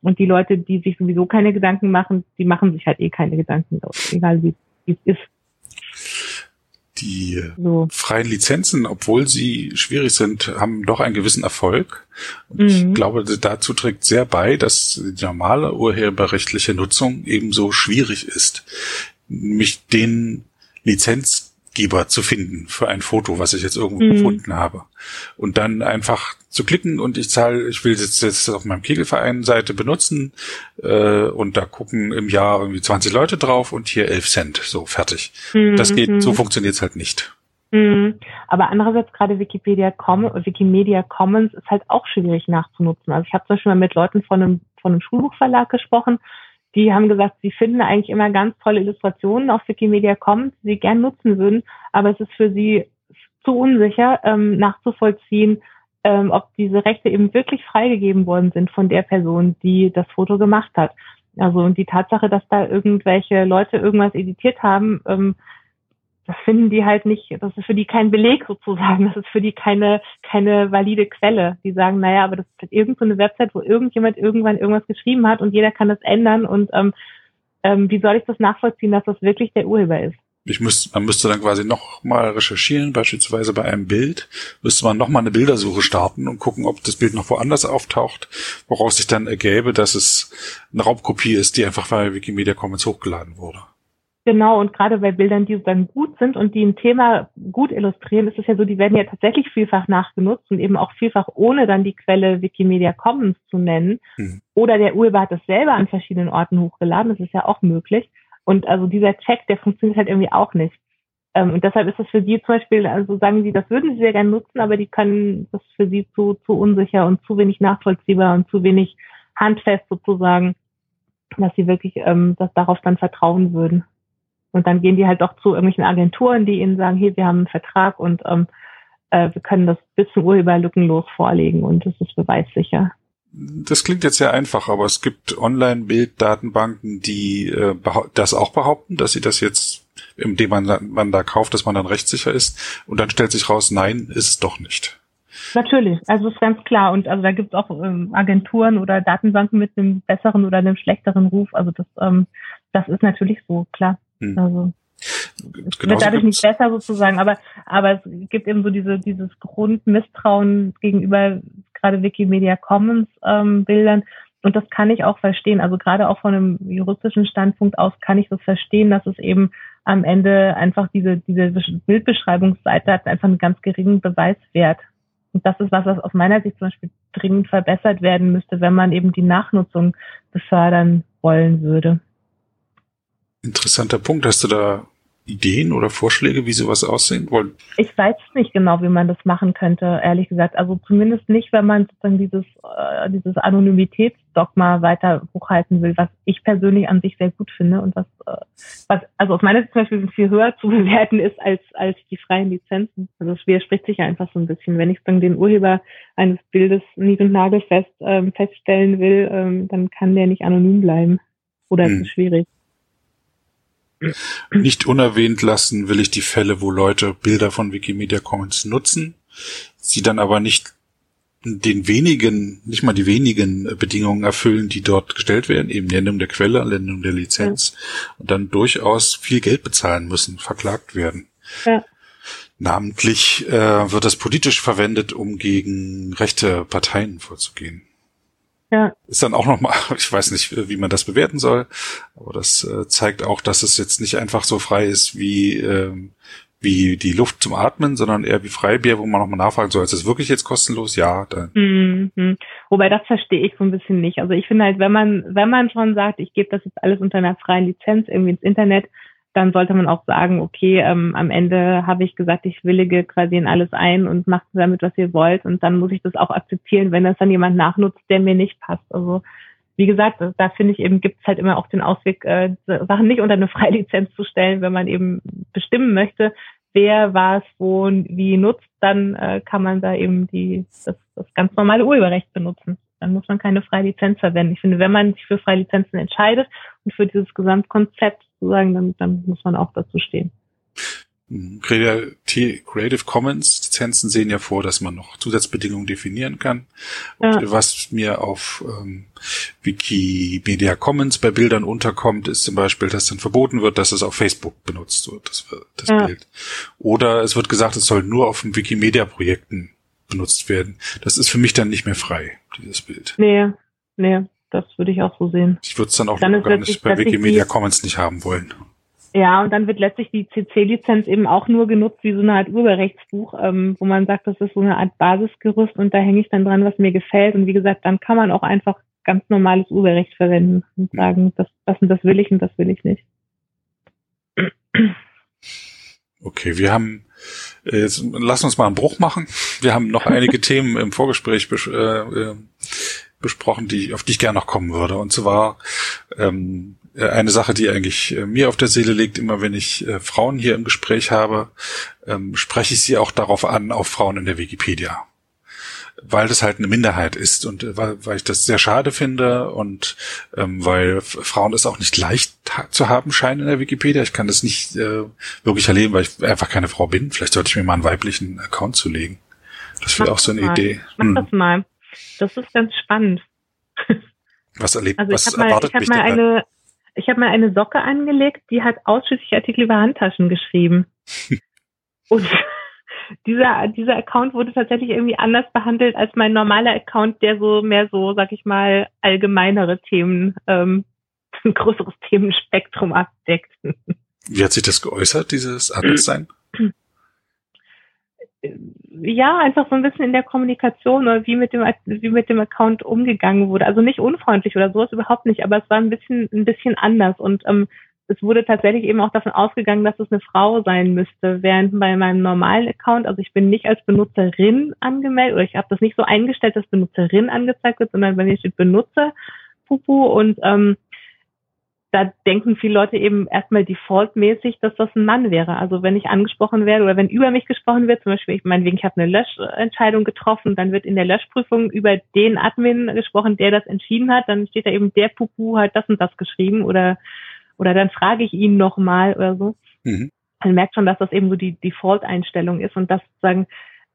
Speaker 2: und die Leute, die sich sowieso keine Gedanken machen, die machen sich halt eh keine Gedanken, egal wie, es ist.
Speaker 1: Die so. freien Lizenzen, obwohl sie schwierig sind, haben doch einen gewissen Erfolg. Und mhm. ich glaube, dazu trägt sehr bei, dass die normale urheberrechtliche Nutzung ebenso schwierig ist mich den Lizenzgeber zu finden für ein Foto, was ich jetzt irgendwo mhm. gefunden habe. Und dann einfach zu klicken und ich zahle, ich will jetzt, jetzt auf meinem Kegelverein-Seite benutzen äh, und da gucken im Jahr irgendwie 20 Leute drauf und hier 11 Cent, so fertig. Mhm. Das geht, so mhm. funktioniert's halt nicht.
Speaker 2: Mhm. Aber andererseits gerade Wikipedia, Com Wikimedia Commons ist halt auch schwierig nachzunutzen. Also ich habe zum Beispiel mal mit Leuten von einem, von einem Schulbuchverlag gesprochen, die haben gesagt, sie finden eigentlich immer ganz tolle Illustrationen auf Wikimedia Commons, die sie gern nutzen würden, aber es ist für sie zu unsicher ähm, nachzuvollziehen, ähm, ob diese Rechte eben wirklich freigegeben worden sind von der Person, die das Foto gemacht hat. Also und die Tatsache, dass da irgendwelche Leute irgendwas editiert haben, ähm, das finden die halt nicht, das ist für die kein Beleg sozusagen, das ist für die keine, keine valide Quelle. Die sagen, naja, aber das ist halt irgendeine Website, wo irgendjemand irgendwann irgendwas geschrieben hat und jeder kann das ändern und ähm, ähm, wie soll ich das nachvollziehen, dass das wirklich der Urheber ist?
Speaker 1: Ich müsste, man müsste dann quasi noch mal recherchieren, beispielsweise bei einem Bild, müsste man noch mal eine Bildersuche starten und gucken, ob das Bild noch woanders auftaucht, woraus sich dann ergäbe, dass es eine Raubkopie ist, die einfach bei Wikimedia Commons hochgeladen wurde.
Speaker 2: Genau, und gerade bei Bildern, die dann gut sind und die ein Thema gut illustrieren, ist es ja so, die werden ja tatsächlich vielfach nachgenutzt und eben auch vielfach ohne dann die Quelle Wikimedia Commons zu nennen. Mhm. Oder der Urheber hat das selber an verschiedenen Orten hochgeladen, das ist ja auch möglich. Und also dieser Check, der funktioniert halt irgendwie auch nicht. Ähm, und deshalb ist es für die zum Beispiel, also sagen sie, das würden sie sehr gerne nutzen, aber die können das für sie zu, zu unsicher und zu wenig nachvollziehbar und zu wenig handfest sozusagen, dass sie wirklich ähm, das darauf dann vertrauen würden. Und dann gehen die halt doch zu irgendwelchen Agenturen, die ihnen sagen, hier, wir haben einen Vertrag und ähm, äh, wir können das bis zum Urheber lückenlos vorlegen und das ist beweissicher.
Speaker 1: Das klingt jetzt sehr einfach, aber es gibt Online-Bilddatenbanken, die äh, das auch behaupten, dass sie das jetzt, indem man, man da kauft, dass man dann rechtssicher ist. Und dann stellt sich raus, nein, ist es doch nicht.
Speaker 2: Natürlich, also ist ganz klar. Und also da gibt es auch ähm, Agenturen oder Datenbanken mit einem besseren oder einem schlechteren Ruf. Also das, ähm, das ist natürlich so, klar. Hm. Also es wird dadurch nicht besser sozusagen, aber aber es gibt eben so diese dieses Grundmisstrauen gegenüber gerade Wikimedia Commons ähm, Bildern und das kann ich auch verstehen. Also gerade auch von einem juristischen Standpunkt aus kann ich das verstehen, dass es eben am Ende einfach diese diese Bildbeschreibungsseite hat einfach einen ganz geringen Beweiswert. Und das ist was, was aus meiner Sicht zum Beispiel dringend verbessert werden müsste, wenn man eben die Nachnutzung befördern wollen würde.
Speaker 1: Interessanter Punkt. Hast du da Ideen oder Vorschläge, wie sowas aussehen wollen?
Speaker 2: Ich weiß nicht genau, wie man das machen könnte, ehrlich gesagt. Also zumindest nicht, wenn man sozusagen dieses, äh, dieses Anonymitätsdogma weiter hochhalten will, was ich persönlich an sich sehr gut finde und was, äh, was also aus meiner Sicht zum Beispiel viel höher zu bewerten ist als, als die freien Lizenzen. Also es widerspricht sich einfach so ein bisschen. Wenn ich dann den Urheber eines Bildes nied- und nagelfest ähm, feststellen will, ähm, dann kann der nicht anonym bleiben. Oder hm. es ist schwierig.
Speaker 1: Nicht unerwähnt lassen will ich die Fälle, wo Leute Bilder von Wikimedia Commons nutzen, sie dann aber nicht den wenigen, nicht mal die wenigen Bedingungen erfüllen, die dort gestellt werden, eben Nennung der Quelle, Nennung der Lizenz ja. und dann durchaus viel Geld bezahlen müssen, verklagt werden. Ja. Namentlich äh, wird das politisch verwendet, um gegen rechte Parteien vorzugehen. Ja. Ist dann auch nochmal, ich weiß nicht, wie man das bewerten soll, aber das äh, zeigt auch, dass es jetzt nicht einfach so frei ist wie, ähm, wie die Luft zum Atmen, sondern eher wie Freibier, wo man nochmal nachfragen soll, ist das wirklich jetzt kostenlos? Ja, dann.
Speaker 2: Mhm. Wobei das verstehe ich so ein bisschen nicht. Also ich finde halt, wenn man, wenn man schon sagt, ich gebe das jetzt alles unter einer freien Lizenz irgendwie ins Internet, dann sollte man auch sagen, okay, ähm, am Ende habe ich gesagt, ich willige quasi in alles ein und macht damit, was ihr wollt. Und dann muss ich das auch akzeptieren, wenn das dann jemand nachnutzt, der mir nicht passt. Also wie gesagt, da finde ich eben, gibt es halt immer auch den Ausweg, äh, Sachen nicht unter eine Freilizenz zu stellen, wenn man eben bestimmen möchte, wer was wo wie nutzt, dann äh, kann man da eben die das, das ganz normale Urheberrecht benutzen. Dann muss man keine Freilizenz verwenden. Ich finde, wenn man sich für Freilizenzen entscheidet und für dieses Gesamtkonzept sozusagen, dann, dann muss man auch dazu stehen.
Speaker 1: Creative Commons Lizenzen sehen ja vor, dass man noch Zusatzbedingungen definieren kann. Ja. Was mir auf ähm, Wikimedia Commons bei Bildern unterkommt, ist zum Beispiel, dass dann verboten wird, dass es auf Facebook benutzt wird, das, das ja. Bild. Oder es wird gesagt, es soll nur auf Wikimedia-Projekten benutzt werden. Das ist für mich dann nicht mehr frei, dieses Bild.
Speaker 2: Nee, nee, das würde ich auch so sehen.
Speaker 1: Ich würde es dann auch dann gar nicht bei Wikimedia Commons nicht haben wollen.
Speaker 2: Ja, und dann wird letztlich die CC-Lizenz eben auch nur genutzt wie so eine Art Urheberrechtsbuch, ähm, wo man sagt, das ist so eine Art Basisgerüst und da hänge ich dann dran, was mir gefällt. Und wie gesagt, dann kann man auch einfach ganz normales Urheberrecht verwenden und sagen, das, das und das will ich und das will ich nicht.
Speaker 1: Okay, wir haben äh, jetzt lass uns mal einen Bruch machen. Wir haben noch einige Themen im Vorgespräch bes äh, äh, besprochen, die auf die ich gerne noch kommen würde. Und zwar ähm, eine Sache, die eigentlich äh, mir auf der Seele liegt, immer wenn ich äh, Frauen hier im Gespräch habe, ähm, spreche ich sie auch darauf an, auf Frauen in der Wikipedia weil das halt eine Minderheit ist und äh, weil, weil ich das sehr schade finde und ähm, weil Frauen es auch nicht leicht zu haben scheinen in der Wikipedia. Ich kann das nicht äh, wirklich erleben, weil ich einfach keine Frau bin. Vielleicht sollte ich mir mal einen weiblichen Account zulegen. Das wäre auch so eine
Speaker 2: mal.
Speaker 1: Idee.
Speaker 2: Mach hm. das mal. Das ist ganz spannend.
Speaker 1: Was erlebt,
Speaker 2: also
Speaker 1: was
Speaker 2: ich mal,
Speaker 1: erwartet mich
Speaker 2: mal
Speaker 1: dabei?
Speaker 2: eine, ich habe mal eine Socke angelegt, die hat ausschließlich Artikel über Handtaschen geschrieben. Und dieser, dieser Account wurde tatsächlich irgendwie anders behandelt als mein normaler Account, der so mehr so, sag ich mal, allgemeinere Themen, ähm, ein größeres Themenspektrum abdeckt.
Speaker 1: Wie hat sich das geäußert, dieses Anderssein?
Speaker 2: Ja, einfach so ein bisschen in der Kommunikation oder wie mit dem, wie mit dem Account umgegangen wurde. Also nicht unfreundlich oder sowas überhaupt nicht, aber es war ein bisschen, ein bisschen anders und ähm, es wurde tatsächlich eben auch davon ausgegangen, dass es eine Frau sein müsste, während bei meinem normalen Account, also ich bin nicht als Benutzerin angemeldet oder ich habe das nicht so eingestellt, dass Benutzerin angezeigt wird, sondern bei mir steht Benutzer Pupu und ähm, da denken viele Leute eben erstmal defaultmäßig, dass das ein Mann wäre. Also wenn ich angesprochen werde oder wenn über mich gesprochen wird, zum Beispiel, ich meinetwegen, ich habe eine Löschentscheidung getroffen, dann wird in der Löschprüfung über den Admin gesprochen, der das entschieden hat, dann steht da eben der Pupu hat das und das geschrieben oder oder dann frage ich ihn nochmal oder so. Mhm. Man merkt schon, dass das eben so die Default-Einstellung ist und dass sagen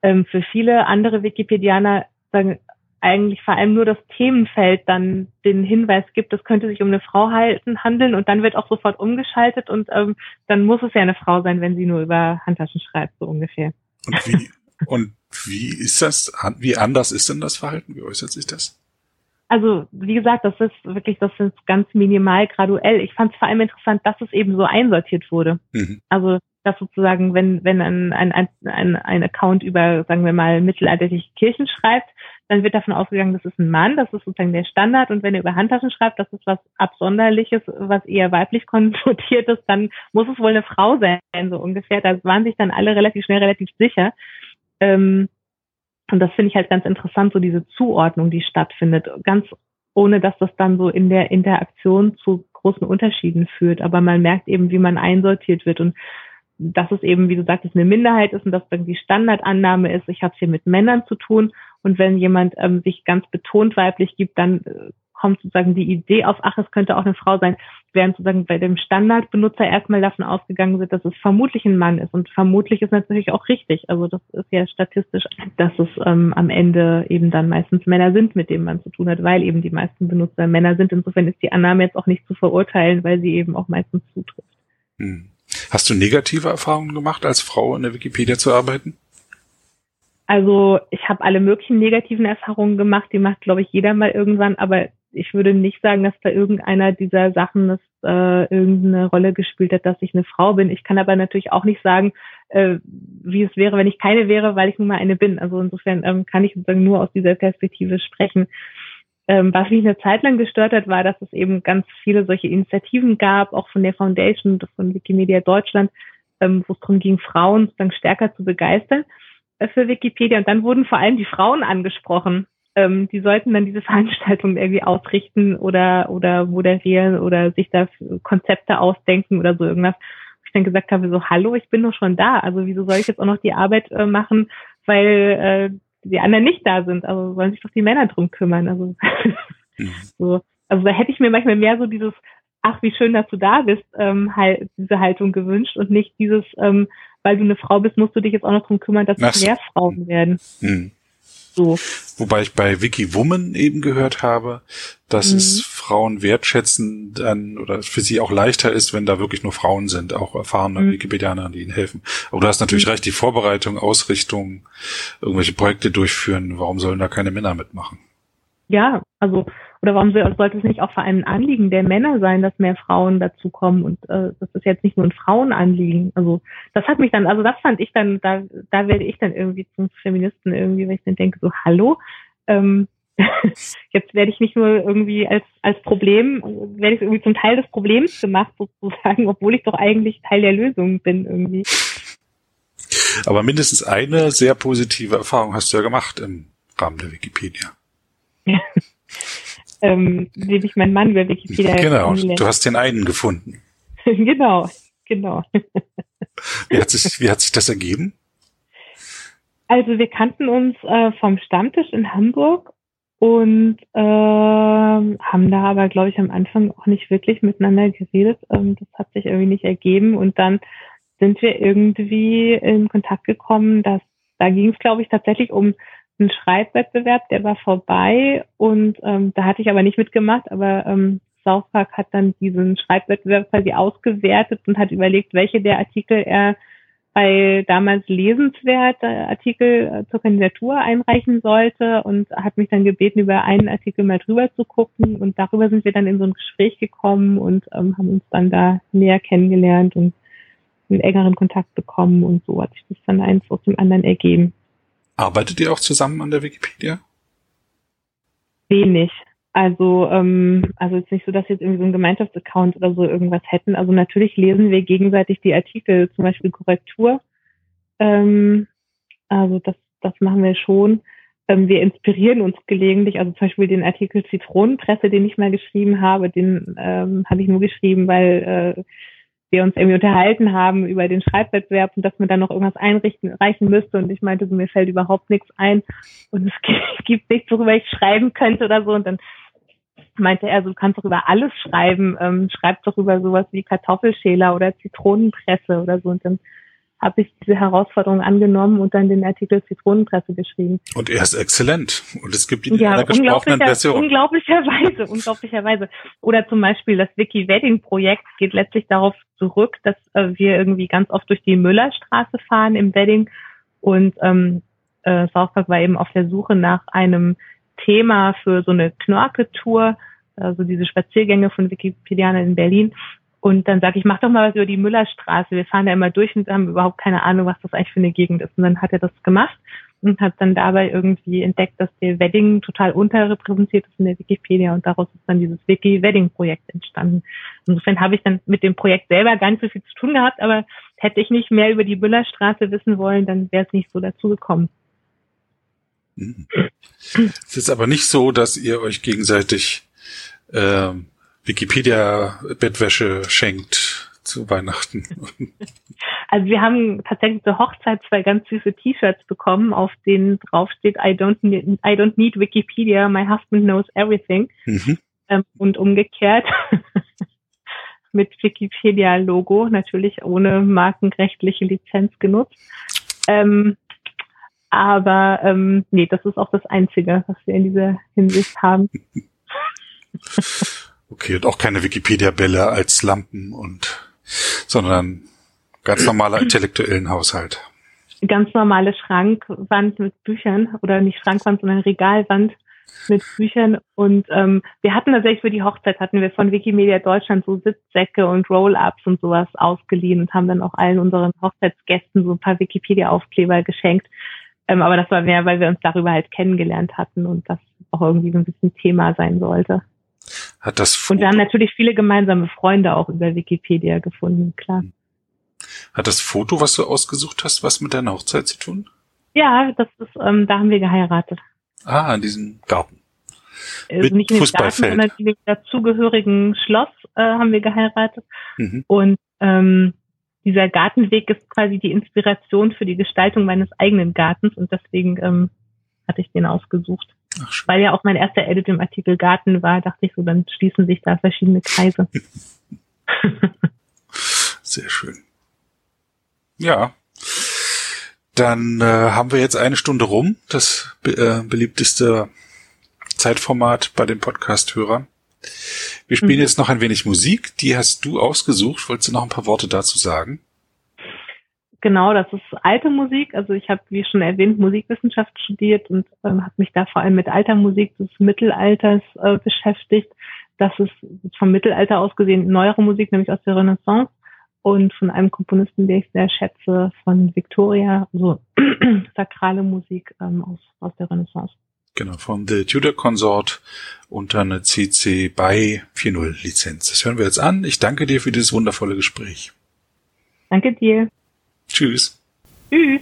Speaker 2: ähm, für viele andere Wikipedianer sagen eigentlich vor allem nur das Themenfeld dann den Hinweis gibt, es könnte sich um eine Frau halten, handeln und dann wird auch sofort umgeschaltet und ähm, dann muss es ja eine Frau sein, wenn sie nur über Handtaschen schreibt, so ungefähr.
Speaker 1: Und wie, und wie ist das, wie anders ist denn das Verhalten? Wie äußert sich das?
Speaker 2: Also wie gesagt, das ist wirklich, das ist ganz minimal graduell. Ich fand es vor allem interessant, dass es eben so einsortiert wurde. Mhm. Also dass sozusagen, wenn wenn ein, ein, ein, ein Account über, sagen wir mal, mittelalterliche Kirchen schreibt, dann wird davon ausgegangen, das ist ein Mann, das ist sozusagen der Standard. Und wenn er über Handtaschen schreibt, das ist was Absonderliches, was eher weiblich konnotiert ist, dann muss es wohl eine Frau sein, so ungefähr. Da waren sich dann alle relativ schnell relativ sicher. Ähm, und das finde ich halt ganz interessant, so diese Zuordnung, die stattfindet, ganz ohne dass das dann so in der Interaktion zu großen Unterschieden führt. Aber man merkt eben, wie man einsortiert wird und dass es eben, wie du sagtest, eine Minderheit ist und dass dann die Standardannahme ist, ich habe es hier mit Männern zu tun. Und wenn jemand ähm, sich ganz betont weiblich gibt, dann äh, kommt sozusagen die Idee auf, ach, es könnte auch eine Frau sein, während sozusagen bei dem Standardbenutzer erstmal davon ausgegangen wird, dass es vermutlich ein Mann ist. Und vermutlich ist natürlich auch richtig. Also das ist ja statistisch, dass es ähm, am Ende eben dann meistens Männer sind, mit denen man zu tun hat, weil eben die meisten Benutzer Männer sind. Insofern ist die Annahme jetzt auch nicht zu verurteilen, weil sie eben auch meistens zutrifft.
Speaker 1: Hm. Hast du negative Erfahrungen gemacht, als Frau in der Wikipedia zu arbeiten?
Speaker 2: Also ich habe alle möglichen negativen Erfahrungen gemacht, die macht, glaube ich, jeder mal irgendwann, aber ich würde nicht sagen, dass da irgendeiner dieser Sachen das, äh, irgendeine Rolle gespielt hat, dass ich eine Frau bin. Ich kann aber natürlich auch nicht sagen, äh, wie es wäre, wenn ich keine wäre, weil ich nun mal eine bin. Also insofern ähm, kann ich sozusagen nur aus dieser Perspektive sprechen. Ähm, was mich eine Zeit lang gestört hat, war, dass es eben ganz viele solche Initiativen gab, auch von der Foundation, von Wikimedia Deutschland, ähm, wo es darum ging, Frauen sozusagen stärker zu begeistern äh, für Wikipedia. Und dann wurden vor allem die Frauen angesprochen ähm, die sollten dann diese Veranstaltung irgendwie ausrichten oder oder moderieren oder sich da Konzepte ausdenken oder so irgendwas. Ich dann gesagt habe, so, hallo, ich bin doch schon da. Also wieso soll ich jetzt auch noch die Arbeit äh, machen, weil äh, die anderen nicht da sind? Also sollen sich doch die Männer drum kümmern. Also mhm. so, also da hätte ich mir manchmal mehr so dieses, ach, wie schön, dass du da bist, ähm, halt, diese Haltung gewünscht und nicht dieses, ähm, weil du eine Frau bist, musst du dich jetzt auch noch drum kümmern, dass es mehr Frauen werden. Mhm.
Speaker 1: So. Wobei ich bei Wikiwoman eben gehört habe, dass mhm. es Frauen wertschätzen dann oder für sie auch leichter ist, wenn da wirklich nur Frauen sind, auch erfahrene mhm. Wikipedianer, die ihnen helfen. Aber du hast natürlich mhm. recht, die Vorbereitung, Ausrichtung, irgendwelche Projekte durchführen, warum sollen da keine Männer mitmachen?
Speaker 2: ja, also oder warum sollte es nicht auch vor allem ein Anliegen der Männer sein, dass mehr Frauen dazukommen und äh, das ist jetzt nicht nur ein Frauenanliegen. Also das hat mich dann, also das fand ich dann, da da werde ich dann irgendwie zum Feministen irgendwie, weil ich dann denke so hallo, ähm, jetzt werde ich nicht nur irgendwie als als Problem, werde ich irgendwie zum Teil des Problems gemacht sozusagen, obwohl ich doch eigentlich Teil der Lösung bin irgendwie.
Speaker 1: Aber mindestens eine sehr positive Erfahrung hast du ja gemacht im Rahmen der Wikipedia.
Speaker 2: ähm, wie ich meinen Mann über Wikipedia
Speaker 1: Genau, du hast den einen gefunden.
Speaker 2: genau, genau.
Speaker 1: wie, hat sich, wie hat sich das ergeben?
Speaker 2: Also wir kannten uns äh, vom Stammtisch in Hamburg und äh, haben da aber, glaube ich, am Anfang auch nicht wirklich miteinander geredet. Ähm, das hat sich irgendwie nicht ergeben und dann sind wir irgendwie in Kontakt gekommen, dass da ging es, glaube ich, tatsächlich um einen Schreibwettbewerb, der war vorbei und ähm, da hatte ich aber nicht mitgemacht, aber ähm, South Park hat dann diesen Schreibwettbewerb quasi ausgewertet und hat überlegt, welche der Artikel er bei damals lesenswerte Artikel äh, zur Kandidatur einreichen sollte und hat mich dann gebeten, über einen Artikel mal drüber zu gucken und darüber sind wir dann in so ein Gespräch gekommen und ähm, haben uns dann da näher kennengelernt und einen engeren Kontakt bekommen und so hat sich das dann eins aus dem anderen ergeben.
Speaker 1: Arbeitet ihr auch zusammen an der Wikipedia?
Speaker 2: Wenig. Also, ähm, also ist nicht so, dass wir jetzt irgendwie so einen Gemeinschaftsaccount oder so irgendwas hätten. Also natürlich lesen wir gegenseitig die Artikel, zum Beispiel Korrektur. Ähm, also das, das machen wir schon. Ähm, wir inspirieren uns gelegentlich. Also zum Beispiel den Artikel Zitronenpresse, den ich mal geschrieben habe, den ähm, habe ich nur geschrieben, weil äh, wir uns irgendwie unterhalten haben über den Schreibwettbewerb und dass man dann noch irgendwas einrichten, reichen müsste. Und ich meinte, so, mir fällt überhaupt nichts ein und es gibt nichts, worüber ich schreiben könnte oder so. Und dann meinte er, so, du kannst doch über alles schreiben, ähm, schreib doch über sowas wie Kartoffelschäler oder Zitronenpresse oder so. Und dann habe ich diese Herausforderung angenommen und dann den Artikel Zitronenpresse geschrieben.
Speaker 1: Und er ist exzellent. Und es gibt ihn ja, in einer gesprochenen Version.
Speaker 2: Unglaublicherweise, unglaublicherweise. Oder zum Beispiel das Wiki-Wedding-Projekt geht letztlich darauf zurück, dass äh, wir irgendwie ganz oft durch die Müllerstraße fahren im Wedding und ähm, äh, South Park war eben auf der Suche nach einem Thema für so eine Knorke-Tour, also diese Spaziergänge von Wikipedianern in Berlin. Und dann sage ich, mach doch mal was über die Müllerstraße. Wir fahren da immer durch und haben überhaupt keine Ahnung, was das eigentlich für eine Gegend ist. Und dann hat er das gemacht und hat dann dabei irgendwie entdeckt, dass der Wedding total unterrepräsentiert ist in der Wikipedia und daraus ist dann dieses Wiki-Wedding-Projekt entstanden. Insofern habe ich dann mit dem Projekt selber gar nicht so viel zu tun gehabt, aber hätte ich nicht mehr über die Müllerstraße wissen wollen, dann wäre es nicht so dazu gekommen.
Speaker 1: Hm. Es ist aber nicht so, dass ihr euch gegenseitig ähm, Wikipedia-Bettwäsche schenkt zu Weihnachten.
Speaker 2: Also wir haben tatsächlich zur Hochzeit zwei ganz süße T-Shirts bekommen, auf denen draufsteht I don't need, I don't need Wikipedia, my husband knows everything. Mhm. Ähm, und umgekehrt mit Wikipedia-Logo, natürlich ohne markenrechtliche Lizenz genutzt. Ähm, aber ähm, nee, das ist auch das Einzige, was wir in dieser Hinsicht haben.
Speaker 1: Okay, und auch keine Wikipedia-Bälle als Lampen und, sondern ganz normaler intellektuellen Haushalt.
Speaker 2: Ganz normale Schrankwand mit Büchern oder nicht Schrankwand, sondern Regalwand mit Büchern und ähm, wir hatten tatsächlich für die Hochzeit hatten wir von Wikimedia Deutschland so Sitzsäcke und Roll-ups und sowas ausgeliehen und haben dann auch allen unseren Hochzeitsgästen so ein paar Wikipedia-Aufkleber geschenkt. Ähm, aber das war mehr, weil wir uns darüber halt kennengelernt hatten und das auch irgendwie so ein bisschen Thema sein sollte.
Speaker 1: Hat das
Speaker 2: Foto Und wir haben natürlich viele gemeinsame Freunde auch über Wikipedia gefunden, klar.
Speaker 1: Hat das Foto, was du ausgesucht hast, was mit deiner Hochzeit zu tun?
Speaker 2: Ja, das ist, ähm, da haben wir geheiratet.
Speaker 1: Ah, in diesem Garten.
Speaker 2: Also mit nicht in Fußballfeld. Garten, sondern im dazugehörigen Schloss äh, haben wir geheiratet. Mhm. Und ähm, dieser Gartenweg ist quasi die Inspiration für die Gestaltung meines eigenen Gartens und deswegen ähm, hatte ich den ausgesucht. Ach, Weil ja auch mein erster Edit im Artikel Garten war, dachte ich so, dann schließen sich da verschiedene Kreise.
Speaker 1: Sehr schön. Ja. Dann äh, haben wir jetzt eine Stunde rum, das äh, beliebteste Zeitformat bei den Podcast-Hörern. Wir spielen mhm. jetzt noch ein wenig Musik, die hast du ausgesucht. Wolltest du noch ein paar Worte dazu sagen?
Speaker 2: Genau, das ist alte Musik. Also ich habe, wie schon erwähnt, Musikwissenschaft studiert und ähm, habe mich da vor allem mit alter Musik des Mittelalters äh, beschäftigt. Das ist vom Mittelalter aus gesehen neuere Musik, nämlich aus der Renaissance und von einem Komponisten, den ich sehr schätze, von Victoria, so sakrale Musik ähm, aus, aus der Renaissance.
Speaker 1: Genau, von The Tudor Consort unter einer CC BY 4.0 Lizenz. Das hören wir jetzt an. Ich danke dir für dieses wundervolle Gespräch.
Speaker 2: Danke dir.
Speaker 1: Tschüss.
Speaker 2: Tschüss.